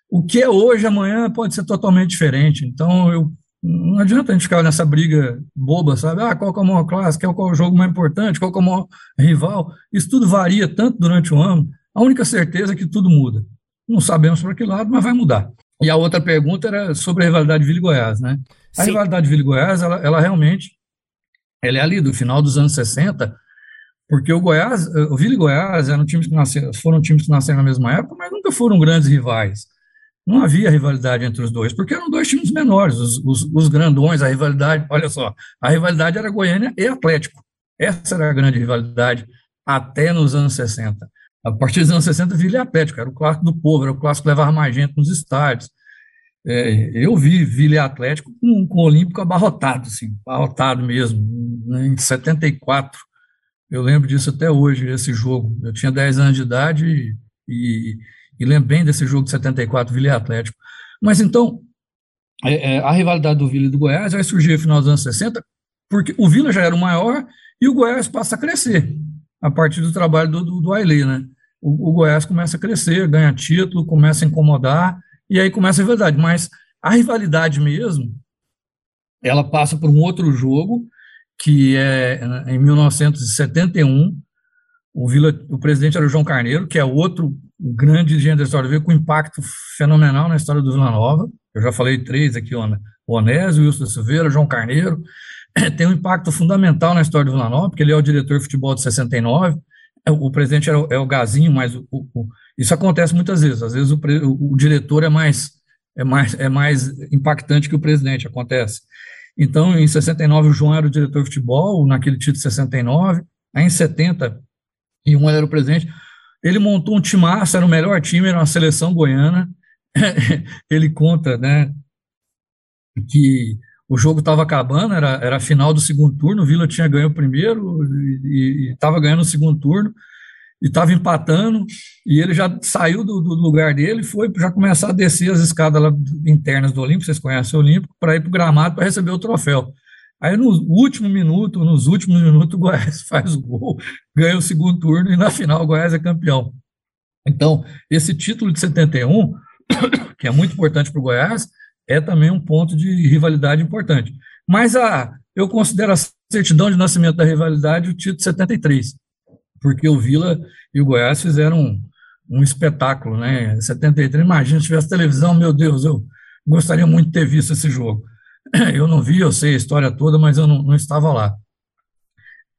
o que é hoje, amanhã pode ser totalmente diferente. Então, eu não adianta a gente ficar nessa briga boba, sabe? Ah, qual é o maior clássico, qual é o jogo mais importante, qual é o maior rival. Isso tudo varia tanto durante o ano. A única certeza é que tudo muda. Não sabemos para que lado, mas vai mudar. E a outra pergunta era sobre a rivalidade Vila e Goiás, né? A Sim. rivalidade Vila e Goiás, ela, ela realmente ela é ali do final dos anos 60, porque o Goiás, o Vila e Goiás eram times que nasceram, foram times que nasceram na mesma época, mas nunca foram grandes rivais. Não havia rivalidade entre os dois, porque eram dois times menores, os, os, os grandões, a rivalidade, olha só, a rivalidade era Goiânia e Atlético. Essa era a grande rivalidade até nos anos 60. A partir dos anos 60, Vila e Atlético, era o clássico do povo, era o clássico que levava mais gente nos estádios. É, eu vi Vila e Atlético com, com o Olímpico abarrotado, assim, abarrotado mesmo, em 74. Eu lembro disso até hoje, esse jogo. Eu tinha 10 anos de idade e, e e lembrei desse jogo de 74, Vila e Atlético. Mas então, é, é, a rivalidade do Vila e do Goiás vai surgir no final dos anos 60, porque o Vila já era o maior e o Goiás passa a crescer a partir do trabalho do, do, do Ailey, né? O, o, Goiás começa a crescer, ganha título, começa a incomodar, e aí começa a rivalidade. Mas a rivalidade mesmo, ela passa por um outro jogo, que é em 1971, o Vila, o presidente era o João Carneiro, que é outro grande dirigente da história, veio com impacto fenomenal na história do Vila Nova. Eu já falei três aqui, o Onésio, Wilson Silveira, João Carneiro. Tem um impacto fundamental na história do Vila Nova, porque ele é o diretor de futebol de 69. É, o presidente é o, é o Gazinho, mas o, o, isso acontece muitas vezes. Às vezes o, o, diretor é mais, é, mais, é mais impactante que o presidente, acontece. Então, em 69, o João era o diretor de futebol, naquele título de 69. Aí, em 70, e um era o presidente. Ele montou um timaço, era o melhor time, era uma seleção goiana. ele conta, né, que o jogo estava acabando, era, era a final do segundo turno, o Vila tinha ganho o primeiro e estava ganhando o segundo turno, e estava empatando, e ele já saiu do, do lugar dele e foi já começar a descer as escadas lá internas do Olímpico, vocês conhecem o Olímpico, para ir para o gramado para receber o troféu. Aí no último minuto, nos últimos minutos, o Goiás faz o gol, ganha o segundo turno e na final o Goiás é campeão. Então, esse título de 71, que é muito importante para o Goiás, é também um ponto de rivalidade importante. Mas a, eu considero a certidão de nascimento da rivalidade o título de 73, porque o Vila e o Goiás fizeram um, um espetáculo, né? 73, imagina se tivesse televisão, meu Deus, eu gostaria muito de ter visto esse jogo. Eu não vi, eu sei a história toda, mas eu não, não estava lá.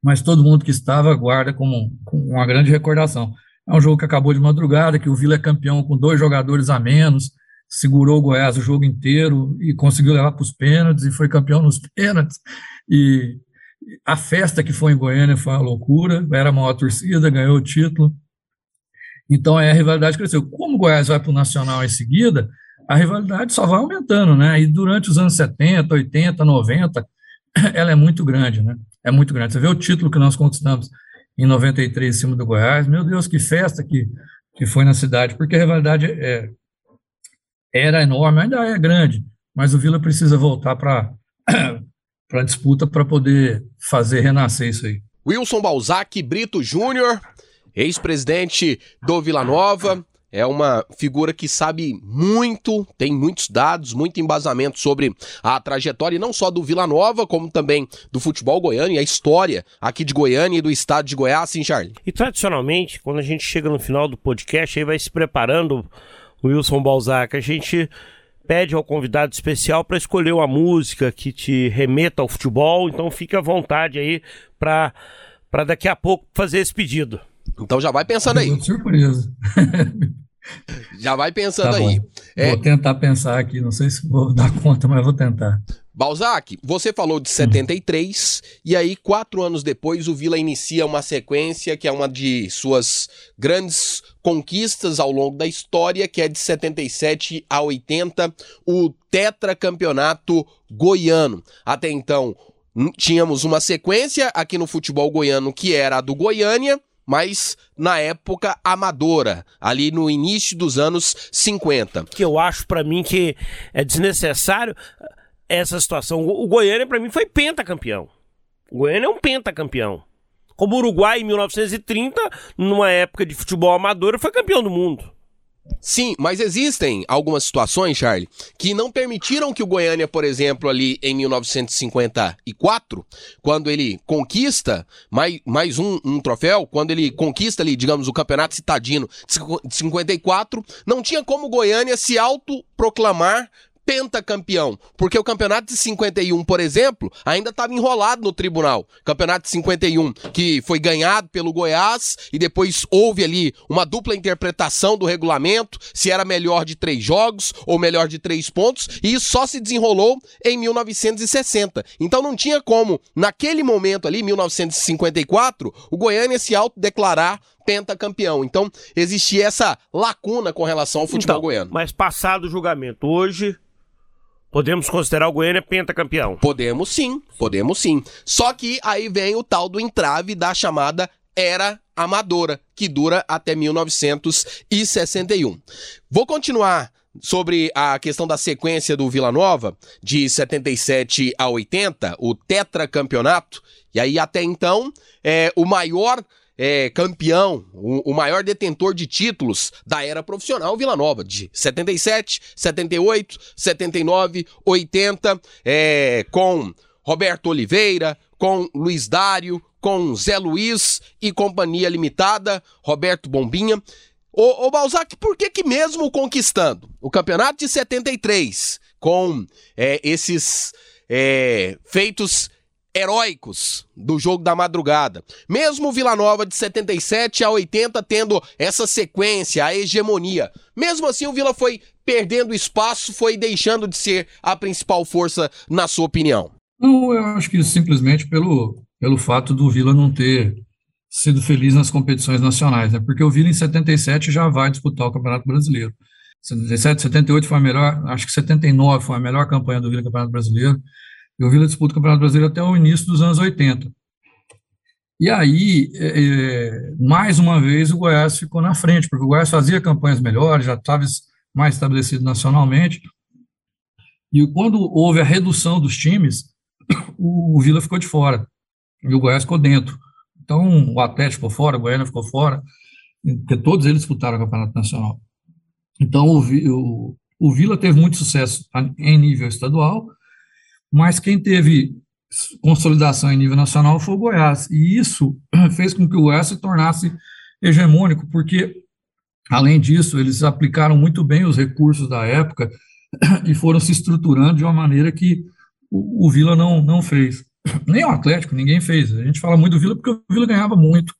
Mas todo mundo que estava guarda como, como uma grande recordação. É um jogo que acabou de madrugada, que o Vila é campeão com dois jogadores a menos, segurou o Goiás o jogo inteiro e conseguiu levar para os pênaltis e foi campeão nos pênaltis. E a festa que foi em Goiânia foi uma loucura, era a maior torcida, ganhou o título. Então a rivalidade cresceu. Como o Goiás vai para o Nacional em seguida, a rivalidade só vai aumentando, né? E durante os anos 70, 80, 90, ela é muito grande, né? É muito grande. Você vê o título que nós conquistamos em 93 em cima do Goiás, meu Deus, que festa que, que foi na cidade, porque a rivalidade é, era enorme, ainda é grande, mas o Vila precisa voltar para a disputa para poder fazer renascer isso aí. Wilson Balzac Brito Júnior, ex-presidente do Vila Nova, é uma figura que sabe muito, tem muitos dados, muito embasamento sobre a trajetória, não só do Vila Nova, como também do futebol goiano e a história aqui de Goiânia e do estado de Goiás, sim, Charlie? E tradicionalmente, quando a gente chega no final do podcast, aí vai se preparando o Wilson Balzac, a gente pede ao convidado especial para escolher uma música que te remeta ao futebol, então fique à vontade aí para daqui a pouco fazer esse pedido. Então já vai pensando aí. Surpresa. Já vai pensando tá aí. É... Vou tentar pensar aqui, não sei se vou dar conta, mas vou tentar. Balzac, você falou de 73, hum. e aí, quatro anos depois, o Vila inicia uma sequência que é uma de suas grandes conquistas ao longo da história, que é de 77 a 80, o tetracampeonato goiano. Até então, tínhamos uma sequência aqui no futebol goiano que era a do Goiânia, mas na época amadora, ali no início dos anos 50. Que eu acho para mim que é desnecessário essa situação. O Goiânia para mim foi pentacampeão. O Goiânia é um pentacampeão. Como o Uruguai em 1930, numa época de futebol amador, foi campeão do mundo. Sim, mas existem algumas situações, Charlie, que não permitiram que o Goiânia, por exemplo, ali em 1954, quando ele conquista mais, mais um, um troféu, quando ele conquista ali, digamos, o Campeonato Citadino de 54, não tinha como o Goiânia se autoproclamar pentacampeão. Porque o campeonato de 51, por exemplo, ainda estava enrolado no tribunal. Campeonato de 51, que foi ganhado pelo Goiás e depois houve ali uma dupla interpretação do regulamento, se era melhor de três jogos ou melhor de três pontos, e isso só se desenrolou em 1960. Então não tinha como, naquele momento ali, 1954, o Goiânia se autodeclarar pentacampeão. Então, existia essa lacuna com relação ao futebol então, goiano. Mas passado o julgamento, hoje Podemos considerar o Goiânia pentacampeão? Podemos sim, podemos sim. Só que aí vem o tal do entrave da chamada Era Amadora, que dura até 1961. Vou continuar sobre a questão da sequência do Vila Nova, de 77 a 80, o tetracampeonato, e aí até então, é, o maior é, campeão, o, o, maior detentor de títulos da era profissional, Vila Nova, de 77, 78, 79, 80, é, com Roberto Oliveira, com Luiz Dário, com Zé Luiz e Companhia Limitada, Roberto Bombinha. Ô, ô Balzac, por que que mesmo conquistando o campeonato de 73, com é, esses é, feitos heróicos do jogo da madrugada. Mesmo o Vila Nova de 77 a 80 tendo essa sequência, a hegemonia. Mesmo assim, o Vila foi perdendo espaço, foi deixando de ser a principal força, na sua opinião. Não, eu acho que simplesmente pelo, pelo fato do Vila não ter sido feliz nas competições nacionais, né? Porque o Vila em 77 já vai disputar o Campeonato Brasileiro. 77, 78 foi a melhor, acho que 79 foi a melhor campanha do Vila no Campeonato Brasileiro. E o Vila disputa o Campeonato Brasileiro até o início dos anos 80. E aí, é, é, mais uma vez, o Goiás ficou na frente, porque o Goiás fazia campanhas melhores, já estava mais estabelecido nacionalmente. E quando houve a redução dos times, o, o Vila ficou de fora e o Goiás ficou dentro. Então, o Atlético ficou fora, o Goiânia ficou fora, porque todos eles disputaram o Campeonato Nacional. Então, o, o, o Vila teve muito sucesso em nível estadual, mas quem teve consolidação em nível nacional foi o Goiás, e isso fez com que o Goiás se tornasse hegemônico, porque, além disso, eles aplicaram muito bem os recursos da época e foram se estruturando de uma maneira que o, o Vila não, não fez. Nem o Atlético, ninguém fez. A gente fala muito do Vila porque o Vila ganhava muito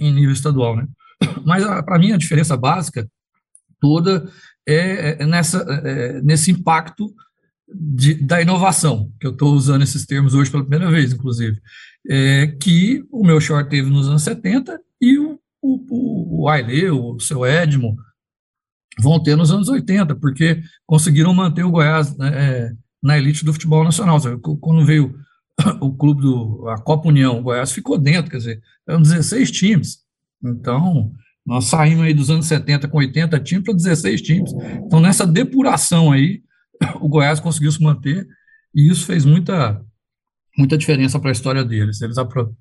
em nível estadual, né? Mas, para mim, a diferença básica toda é, é nessa, é, é nesse impacto de, da inovação, que eu estou usando esses termos hoje pela primeira vez, inclusive, é, que o meu short teve nos anos 70 e o, o, o Aile, o seu Edmo, vão ter nos anos 80, porque conseguiram manter o Goiás né, é, na elite do futebol nacional. Quando veio o clube do a Copa União, o Goiás ficou dentro, quer dizer, eram 16 times. Então, nós saímos aí dos anos 70 com 80 times para 16 times. Então, nessa depuração aí, o Goiás conseguiu se manter e isso fez muita, muita diferença para a história deles. Eles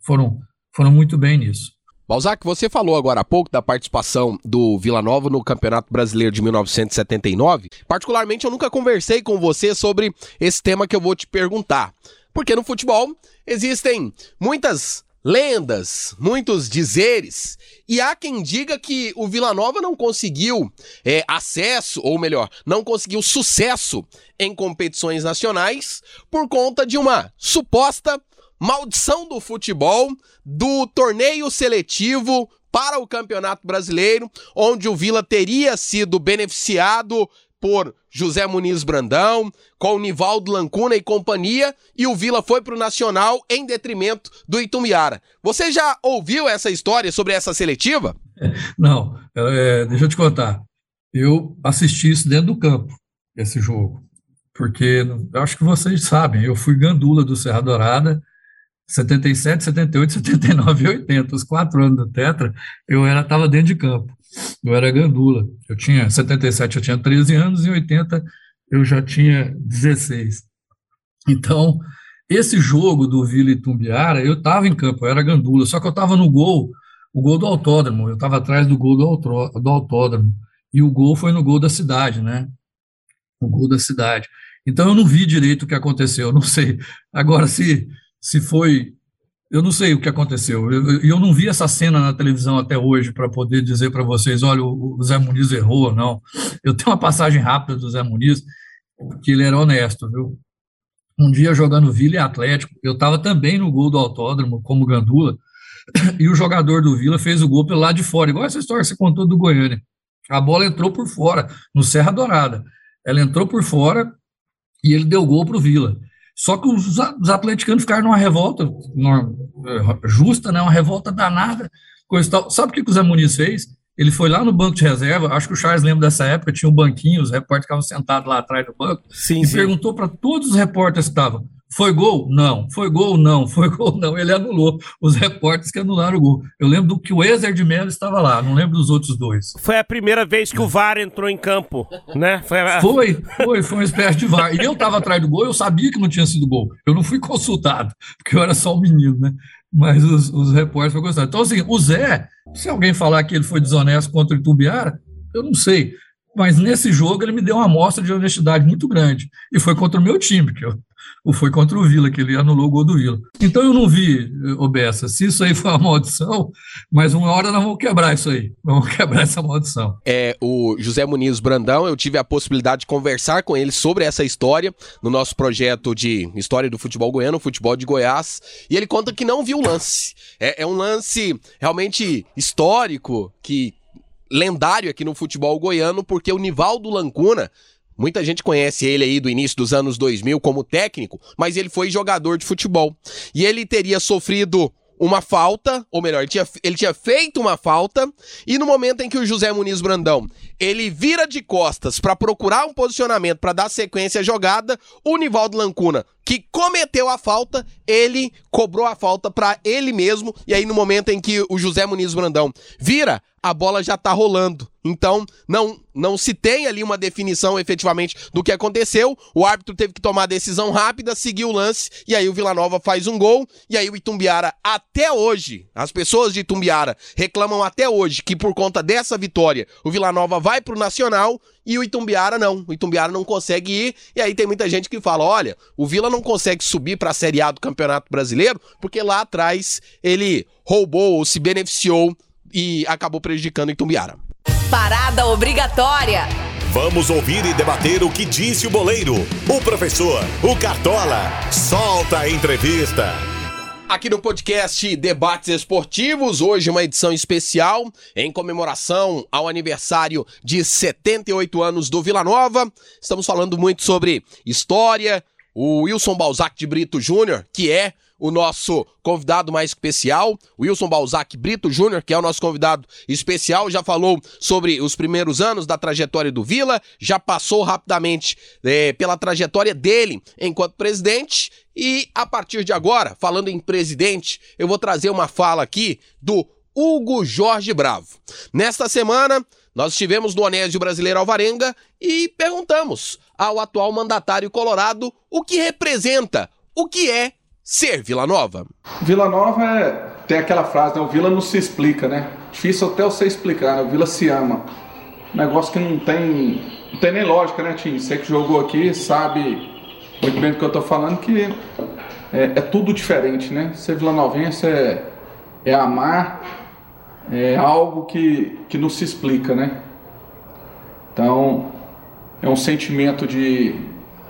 foram, foram muito bem nisso. Balzac, você falou agora há pouco da participação do Vila Nova no Campeonato Brasileiro de 1979. Particularmente, eu nunca conversei com você sobre esse tema que eu vou te perguntar. Porque no futebol existem muitas lendas, muitos dizeres, e há quem diga que o Vila Nova não conseguiu é, acesso, ou melhor, não conseguiu sucesso em competições nacionais por conta de uma suposta maldição do futebol do torneio seletivo para o Campeonato Brasileiro, onde o Vila teria sido beneficiado por José Muniz Brandão, com Nivaldo Lancuna e companhia, e o Vila foi para o Nacional em detrimento do Itumiara. Você já ouviu essa história sobre essa seletiva? Não, é, deixa eu te contar. Eu assisti isso dentro do campo, esse jogo, porque acho que vocês sabem, eu fui gandula do Serra Dourada, 77, 78, 79 e 80, os quatro anos do Tetra, eu era estava dentro de campo, eu era gandula. Eu tinha 77, eu tinha 13 anos, e 80 eu já tinha 16. Então, esse jogo do Vila e Tumbiara, eu estava em campo, eu era gandula, só que eu estava no gol, o gol do autódromo, eu estava atrás do gol do, do autódromo, e o gol foi no gol da cidade, né? O gol da cidade. Então eu não vi direito o que aconteceu, eu não sei. Agora, se, se foi. Eu não sei o que aconteceu. Eu, eu não vi essa cena na televisão até hoje para poder dizer para vocês: olha, o, Zé Muniz errou ou não. Eu tenho uma passagem rápida do Zé Muniz, que ele era honesto, viu? Um dia jogando Vila e Atlético, eu estava também no gol do autódromo, como Gandula, e o jogador do Vila fez o gol pelo lado de fora, igual essa história que você contou do Goiânia. A bola entrou por fora, no Serra Dourada. Ela entrou por fora e ele deu gol para o Vila. Só que os, os atleticanos ficaram numa revolta numa, eh, justa, né, uma revolta danada. Coisa tal. Sabe o que o Zé Muniz fez? Ele foi lá no banco de reserva, acho que o Charles lembra dessa época, tinha um banquinho, os repórteres ficavam sentados lá atrás do banco, sim, e sim. perguntou para todos os repórteres que estavam: foi gol? Não. Foi gol? Não. Foi gol? Não. Ele anulou os repórteres que anularam o gol. Eu lembro do que o Ezer de Mello estava lá, não lembro dos outros dois. Foi a primeira vez que o VAR entrou em campo, né? Foi, a... foi, foi, foi uma espécie de VAR. E eu estava atrás do gol, eu sabia que não tinha sido gol. Eu não fui consultado, porque eu era só um menino, né? Mas os, os repórteres foram consultados. Então, assim, o Zé, se alguém falar que ele foi desonesto contra o Itubiara, eu não sei. Mas nesse jogo ele me deu uma amostra de honestidade muito grande. E foi contra o meu time, que eu foi contra o Vila, que ele anulou o gol do Vila. Então eu não vi, Obessa, se isso aí foi uma maldição, mas uma hora nós vamos quebrar isso aí, vamos quebrar essa maldição. É, o José Muniz Brandão, eu tive a possibilidade de conversar com ele sobre essa história no nosso projeto de História do Futebol Goiano, Futebol de Goiás, e ele conta que não viu o lance. É, é um lance realmente histórico, que lendário aqui no futebol goiano, porque o Nivaldo Lancuna Muita gente conhece ele aí do início dos anos 2000 como técnico, mas ele foi jogador de futebol. E ele teria sofrido uma falta, ou melhor, ele tinha, ele tinha feito uma falta, e no momento em que o José Muniz Brandão ele vira de costas para procurar um posicionamento para dar sequência à jogada, o Nivaldo Lancuna, que cometeu a falta, ele cobrou a falta para ele mesmo, e aí no momento em que o José Muniz Brandão vira, a bola já tá rolando. Então, não não se tem ali uma definição efetivamente do que aconteceu. O árbitro teve que tomar a decisão rápida, seguir o lance, e aí o Vila Nova faz um gol, e aí o Itumbiara até hoje, as pessoas de Itumbiara reclamam até hoje que por conta dessa vitória, o Vila Nova vai pro Nacional e o Itumbiara não. O Itumbiara não consegue ir, e aí tem muita gente que fala: "Olha, o Vila não consegue subir para a Série A do Campeonato Brasileiro porque lá atrás ele roubou ou se beneficiou e acabou prejudicando Itumbiara. Parada obrigatória. Vamos ouvir e debater o que disse o boleiro, o professor, o Cartola. Solta a entrevista. Aqui no podcast Debates Esportivos, hoje uma edição especial em comemoração ao aniversário de 78 anos do Vila Nova. Estamos falando muito sobre história. O Wilson Balzac de Brito Júnior, que é o nosso convidado mais especial, Wilson Balzac Brito Júnior, que é o nosso convidado especial, já falou sobre os primeiros anos da trajetória do Vila, já passou rapidamente é, pela trajetória dele enquanto presidente. E a partir de agora, falando em presidente, eu vou trazer uma fala aqui do Hugo Jorge Bravo. Nesta semana, nós estivemos no Onésio Brasileiro Alvarenga e perguntamos ao atual mandatário colorado o que representa, o que é ser Vila Nova? Vila Nova é, tem aquela frase, né? O Vila não se explica, né? Difícil até você explicar, né? O Vila se ama. Negócio que não tem, não tem nem lógica, né, Tim? Você que jogou aqui sabe muito bem do que eu tô falando, que é, é tudo diferente, né? Ser Vila Novense é, é amar, é algo que, que não se explica, né? Então, é um sentimento de,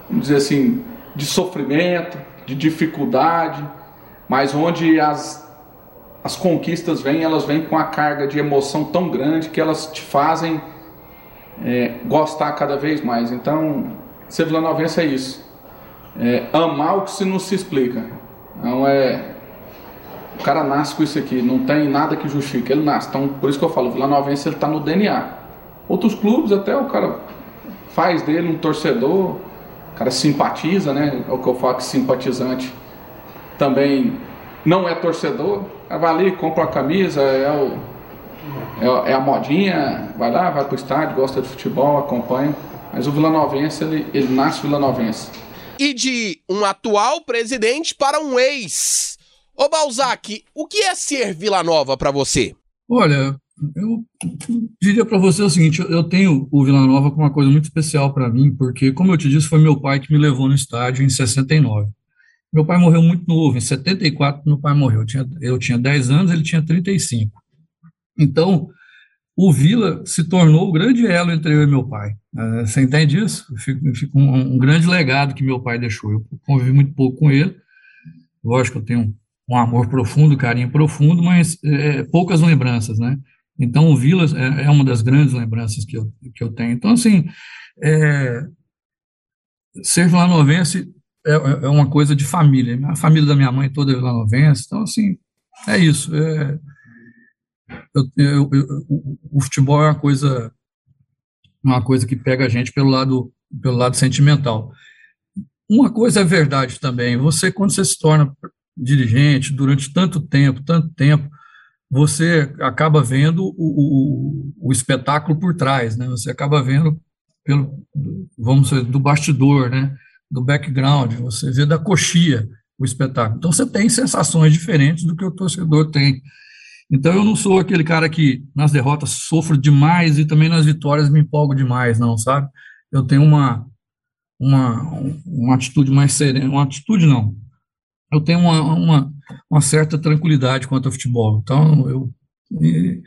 vamos dizer assim, de sofrimento, de dificuldade, mas onde as, as conquistas vêm, elas vêm com a carga de emoção tão grande que elas te fazem é, gostar cada vez mais. Então, ser vilanovense é isso. É, amar o que se não se explica. Então é, O cara nasce com isso aqui, não tem nada que justifique, ele nasce. Então, por isso que eu falo, o Vila Novense ele tá no DNA. Outros clubes até o cara faz dele um torcedor, o cara simpatiza, né? É o que eu falo que simpatizante também não é torcedor, vai ali, compra a camisa, é, o, é, é, a modinha, vai lá, vai pro estádio, gosta de futebol, acompanha. Mas o Vila Novense, ele, ele nasce Vila Novense. E de um atual presidente para um ex. Ô Balzac, o que é ser Vila Nova para você? Olha, eu diria para você o seguinte: eu tenho o Vila Nova como uma coisa muito especial para mim, porque, como eu te disse, foi meu pai que me levou no estádio em 69. Meu pai morreu muito novo, em 74 meu pai morreu. Eu tinha, eu tinha 10 anos, ele tinha 35. Então, o Vila se tornou o grande elo entre eu e meu pai. Uh, você entende isso? Fico um, um, grande legado que meu pai deixou. Eu convivi muito pouco com ele. Lógico, eu tenho um amor profundo, carinho profundo, mas é, poucas lembranças, né? Então, o Vila é, é, uma das grandes lembranças que eu, que eu tenho. Então, assim, é, ser vilanovense é, é uma coisa de família. A família da minha mãe toda é vilanovense. Então, assim, é isso. É, eu, eu, eu, o futebol é uma coisa, uma coisa que pega a gente pelo lado, pelo lado sentimental. Uma coisa é verdade também. Você, quando você se torna dirigente durante tanto tempo, tanto tempo, você acaba vendo o, o, o espetáculo por trás, né? Você acaba vendo pelo, vamos dizer, do bastidor, né? Do background, você vê da coxia o espetáculo. Então você tem sensações diferentes do que o torcedor tem. Então eu não sou aquele cara que nas derrotas sofro demais e também nas vitórias me empolgo demais, não, sabe? Eu tenho uma uma, uma atitude mais serena, uma atitude não, eu tenho uma, uma, uma certa tranquilidade quanto ao futebol. Então, eu, e,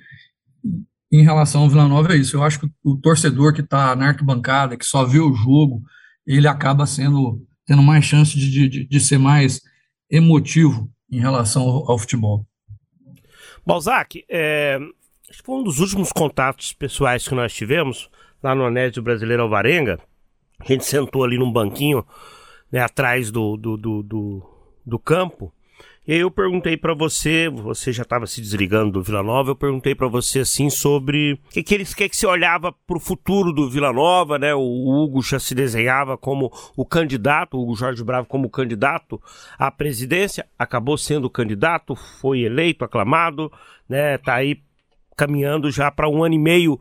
em relação ao Vila Nova é isso. Eu acho que o torcedor que está na arquibancada, que só vê o jogo, ele acaba sendo tendo mais chance de, de, de ser mais emotivo em relação ao, ao futebol. Balzac, é, foi um dos últimos contatos pessoais que nós tivemos lá no Anésio Brasileiro Alvarenga. A gente sentou ali num banquinho né, atrás do, do, do, do do campo. E aí eu perguntei para você, você já estava se desligando do Vila Nova, eu perguntei para você assim sobre o que, que eles que, que se olhava para o futuro do Vila Nova, né? O Hugo já se desenhava como o candidato, o Hugo Jorge Bravo como candidato à presidência, acabou sendo candidato, foi eleito, aclamado, né? Tá aí caminhando já para um ano e meio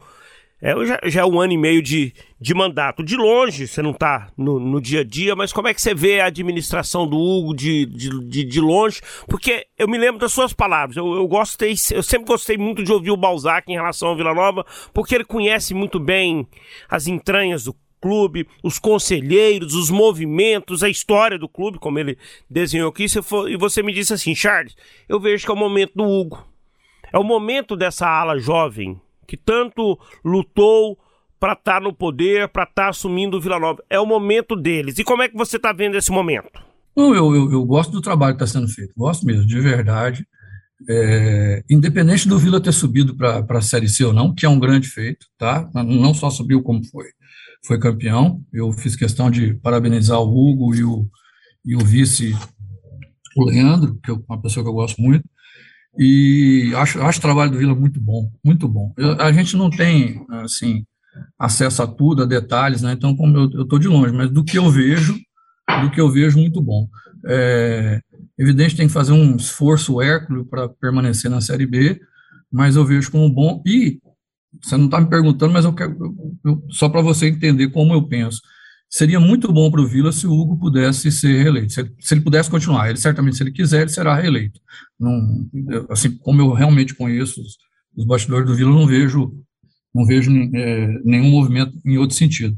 é, já, já é um ano e meio de, de mandato. De longe, você não está no, no, dia a dia, mas como é que você vê a administração do Hugo de, de, de, de longe? Porque eu me lembro das suas palavras. Eu, eu gostei, eu sempre gostei muito de ouvir o Balzac em relação ao Vila Nova, porque ele conhece muito bem as entranhas do clube, os conselheiros, os movimentos, a história do clube, como ele desenhou aqui. e você me disse assim, Charles, eu vejo que é o momento do Hugo. É o momento dessa ala jovem que tanto lutou para estar tá no poder, para estar tá assumindo o Vila Nova. É o momento deles. E como é que você está vendo esse momento? Não, eu, eu, eu, gosto do trabalho que está sendo feito, gosto mesmo, de verdade. É, independente do Vila ter subido para a Série C ou não, que é um grande feito, tá? Não só subiu como foi, foi campeão. Eu fiz questão de parabenizar o Hugo e o, e o vice, o Leandro, que é uma pessoa que eu gosto muito. E acho, acho o trabalho do Vila muito bom, muito bom. Eu, a gente não tem, assim, acesso a tudo, a detalhes, né? Então, como eu estou de longe, mas do que eu vejo, do que eu vejo, muito bom. É evidente tem que fazer um esforço hércules para permanecer na Série B, mas eu vejo como bom. E você não está me perguntando, mas eu quero, eu, só para você entender como eu penso seria muito bom para o Vila se o Hugo pudesse ser reeleito, se ele, se ele, pudesse continuar. Ele certamente, se ele quiser, ele será reeleito. Não, assim, como eu realmente conheço os, os bastidores do Vila, não vejo, não vejo é, nenhum movimento em outro sentido.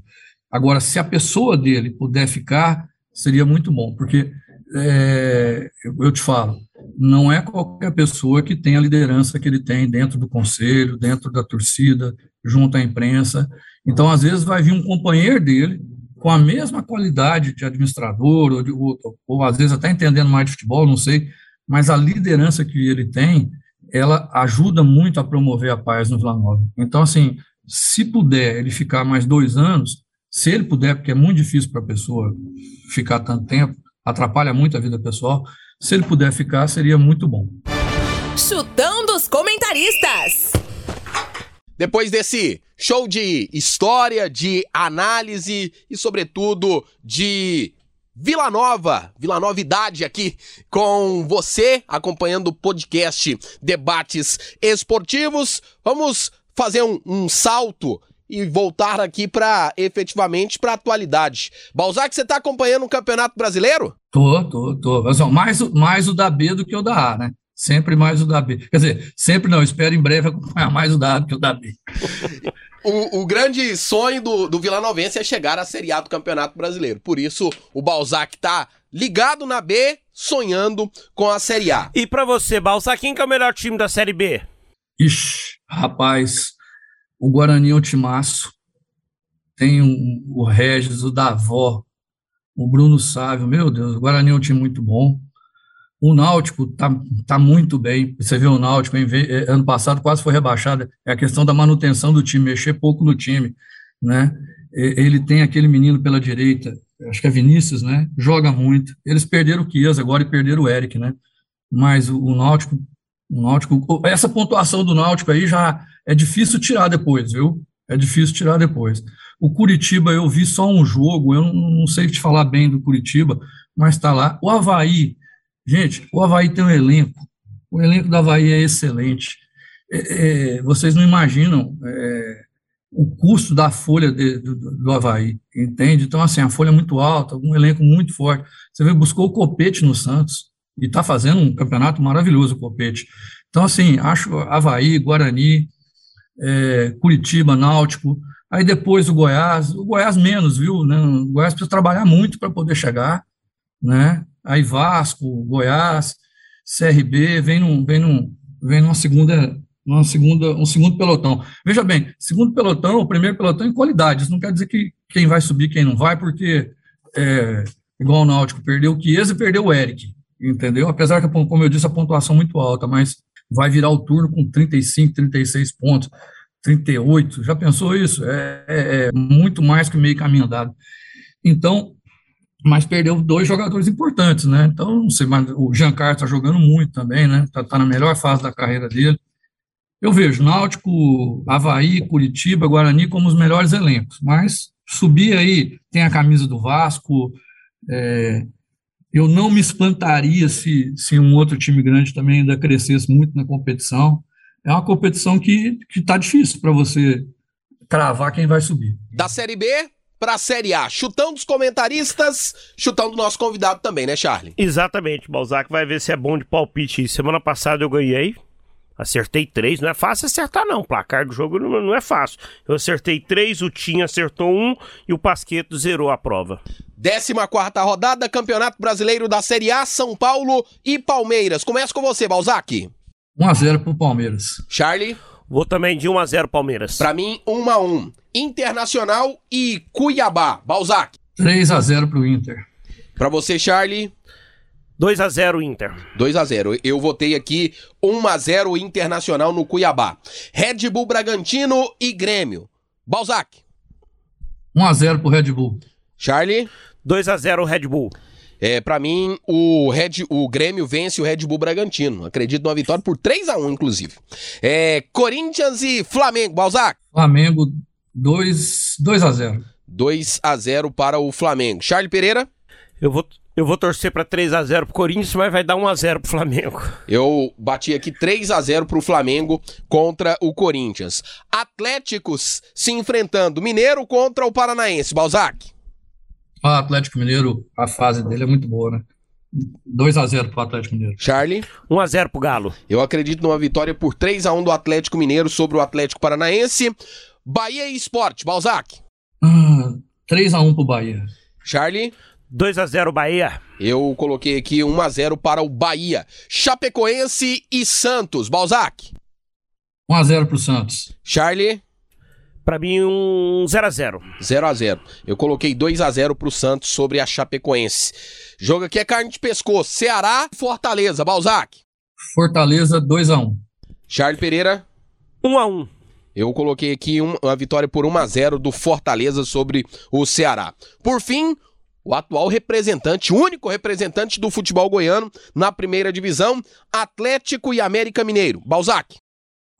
Agora, se a pessoa dele puder ficar, seria muito bom, porque é, eu te falo, não é qualquer pessoa que tem a liderança que ele tem dentro do conselho, dentro da torcida, junto à imprensa. Então, às vezes, vai vir um companheiro dele com a mesma qualidade de administrador, ou, de, ou, ou, às vezes até entendendo mais de futebol, não sei, mas a liderança que ele tem, ela ajuda muito a promover a paz no Vila Nova. Então, assim, se puder ele ficar mais dois anos, se ele puder, porque é muito difícil para a pessoa ficar tanto tempo, atrapalha muito a vida pessoal, se ele puder ficar, seria muito bom. Chutão dos comentaristas. Depois desse show de história, de análise e, sobretudo, de Vila Nova, Vila Novidade aqui com você, acompanhando o podcast Debates Esportivos. Vamos fazer um, um salto e voltar aqui para efetivamente para a atualidade. Balzac, você está acompanhando o Campeonato Brasileiro? Tô, tô, tô. Mas, ó, mais, mais o da B do que o da A, né? Sempre mais o da B. Quer dizer, sempre não, espero em breve acompanhar mais o da A do que o da B. O, o grande sonho do, do Vila Novense é chegar à Série A do Campeonato Brasileiro. Por isso, o Balzac tá ligado na B, sonhando com a Série A. E pra você, Balsa, quem que é o melhor time da Série B? Ixi, rapaz, o Guarani é um timaço. Tem um- o Regis, o Davó, o Bruno Sávio. Meu Deus, o Guarani é um time muito bom. O Náutico tá, tá muito bem. Você vê o Náutico, eh, ano passado quase foi rebaixado. É a questão da manutenção do time, mexer pouco no time, né? Ele tem aquele menino pela direita, acho que é Vinícius, né? Joga muito. Eles perderam o Chiesa agora e perderam o Eric, né? Mas o, o Náutico, o Náutico, essa pontuação do Náutico aí já é difícil tirar depois, viu? É difícil tirar depois. O Curitiba, eu vi só um jogo, eu não, não sei te falar bem do Curitiba, mas está lá. O Havaí, gente, o Havaí tem um elenco, o elenco do Havaí é excelente. É, é, vocês não imaginam é, o custo da folha de- do, do Havaí, entende? Então, assim, a folha é muito alta, um elenco muito forte. Você vê, buscou o Copete no Santos, e está fazendo um campeonato maravilhoso o Copete. Então, assim, acho Havaí, Guarani, é, Curitiba, Náutico, aí depois o Goiás, o Goiás menos, viu? Né? O Goiás precisa trabalhar muito para poder chegar, né? Aí Vasco, Goiás, CRB, vem num, vem num, vem numa segunda, numa segunda, um segundo pelotão. Veja bem, segundo pelotão, o primeiro pelotão em qualidade, isso não quer dizer que quem vai subir, quem não vai, porque é, igual o Náutico, perdeu o Chiesa e perdeu o Eric, entendeu? Apesar que, como eu disse, a pontuação é muito alta, mas vai virar o turno com 35, 36 pontos, 38, já pensou isso? É, é- é muito mais que meio caminho andado. Então, mas perdeu dois jogadores importantes, né? Então, não sei, mas o Giancarlo está jogando muito também, né? Tá, tá na melhor fase da carreira dele. Eu vejo Náutico, Havaí, Curitiba, Guarani como os melhores elencos, mas subir aí, tem a camisa do Vasco, é, eu não me espantaria se, se um outro time grande também ainda crescesse muito na competição. É uma competição que está difícil para você cravar quem vai subir. Da Série B para a Série A. Chutão dos comentaristas, chutão do nosso convidado também, né, Charlie? Exatamente, Balzac vai ver se é bom de palpite. Semana passada eu ganhei, acertei três. Não é fácil acertar, não. Placar do jogo não, não é fácil. Eu acertei três, o Tim acertou um e o Pasqueto zerou a prova. 14 rodada, Campeonato Brasileiro da Série A, São Paulo e Palmeiras. Começa com você, Balzac. 1x0 para o Palmeiras. Charlie, Vou também de 1 a 0 Palmeiras. pra mim, 1 a 1 Internacional e Cuiabá. Balzac. 3x0 para o Inter. Pra você, Charlie, 2 a 0 Inter. 2 a 0 Eu votei aqui 1 a 0 Internacional no Cuiabá. Red Bull Bragantino e Grêmio. Balzac. 1x0 para o Red Bull. Charlie. 2 a 0 Red Bull. É, para mim, o, Red, o Grêmio vence o Red Bull Bragantino. Acredito numa vitória por 3 a 1 inclusive. É, Corinthians e Flamengo. Balzac. Flamengo 2, 2x0. 2 a 0 para o Flamengo. Charlie Pereira. Eu vou, eu vou torcer pra 3 a 0 pro Corinthians, mas vai dar 1 a 0 pro Flamengo. Eu bati aqui 3 a 0 pro Flamengo contra o Corinthians. Atléticos se enfrentando. Mineiro contra o Paranaense. Balzac. O Atlético Mineiro, a fase dele é muito boa, né? 2x0 para o Atlético Mineiro. Charlie. 1 a 0 pro Galo. Eu acredito numa vitória por 3 a 1 do Atlético Mineiro sobre o Atlético Paranaense. Bahia e Esporte. Balzac. Ah, 3x1 para o Bahia. Charlie. 2 a 0 Bahia. Eu coloquei aqui 1 a 0 para o Bahia. Chapecoense e Santos. Balzac. 1x0 para o Santos. Charlie. Pra mim, um 0 a 0 0 a 0 Eu coloquei 2 a 0 pro Santos sobre a Chapecoense. Jogo aqui é carne de pescoço. Ceará, Fortaleza. Balzac. Fortaleza 2x1. Charlie Pereira. 1 a 1 Eu coloquei aqui um- uma vitória por 1 a 0 do Fortaleza sobre o Ceará. Por fim, o atual representante, único representante do futebol goiano na primeira divisão, Atlético e América Mineiro. Balzac.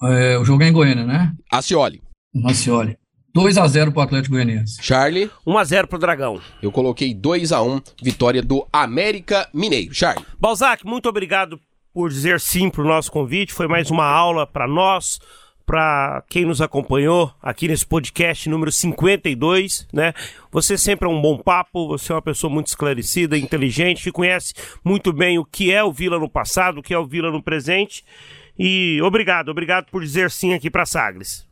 É, o jogo é em Goiânia, né? Acioli. Macioli. 2 a 0 pro Atlético Goianiense. Charlie. 1x0 pro Dragão. Eu coloquei 2 a 1 vitória do América Mineiro. Charlie. Balzac, muito obrigado por dizer sim pro nosso convite. Foi mais uma aula para nós, para quem nos acompanhou aqui nesse podcast número 52, né? Você sempre é um bom papo, você é uma pessoa muito esclarecida, inteligente, que conhece muito bem o que é o Vila no passado, o que é o Vila no presente. E obrigado, obrigado por dizer sim aqui para Sagres.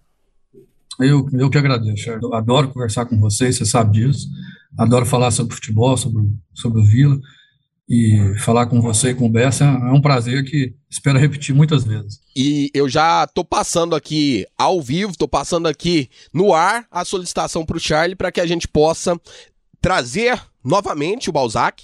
Eu, eu que agradeço, eu adoro conversar com vocês, você sabe disso. Adoro falar sobre futebol, sobre, sobre o Vila. E falar com você e com o Bessa é um prazer que espero repetir muitas vezes. E eu já tô passando aqui ao vivo, tô passando aqui no ar a solicitação para o Charlie para que a gente possa trazer novamente o Balzac,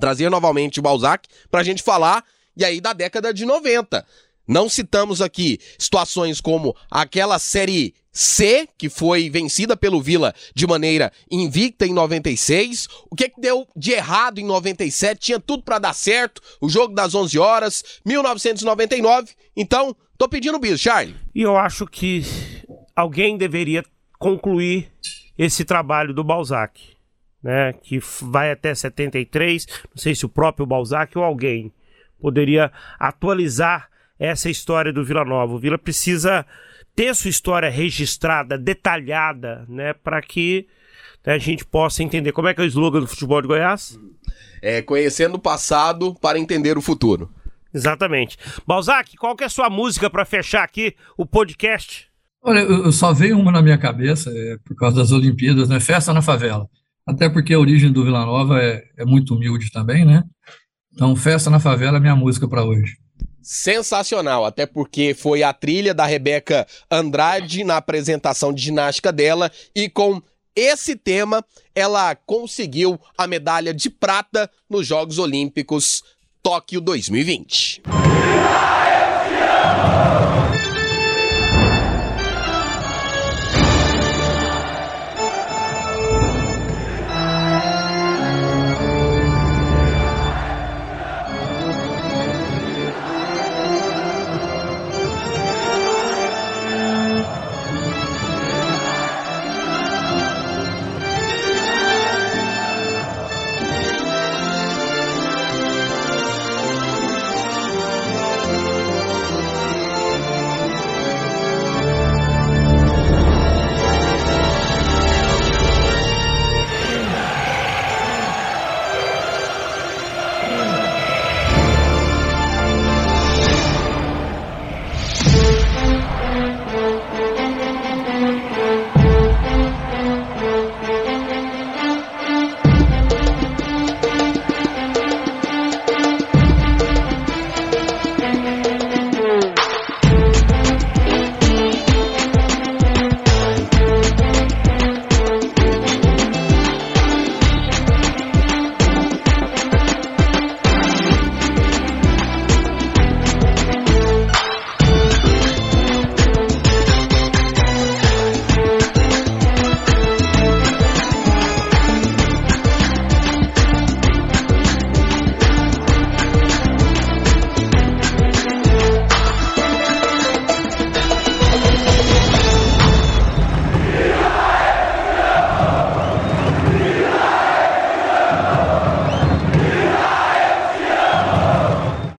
trazer novamente o Balzac para a gente falar e aí da década de 90. Não citamos aqui situações como aquela série C, que foi vencida pelo Vila de maneira invicta em 96. O que, que deu de errado em 97? Tinha tudo para dar certo. O jogo das 11 horas, 1999. Então, tô pedindo bicho, Charlie. E eu acho que alguém deveria concluir esse trabalho do Balzac, né? Que vai até 73. Não sei se o próprio Balzac ou alguém poderia atualizar essa história do Vila Nova. O Vila precisa ter sua história registrada, detalhada, né, para que né, a gente possa entender como é que é o slogan do futebol de Goiás. É conhecendo o passado para entender o futuro. Exatamente. Balzac, qual que é a sua música para fechar aqui o podcast? Olha, eu só veio uma na minha cabeça, é, por causa das Olimpíadas, né? Festa na Favela. Até porque a origem do Vila Nova é, é muito humilde também, né? Então, Festa na Favela é minha música para hoje sensacional, até porque foi a trilha da Rebeca Andrade na apresentação de ginástica dela e com esse tema ela conseguiu a medalha de prata nos Jogos Olímpicos Tóquio 2020.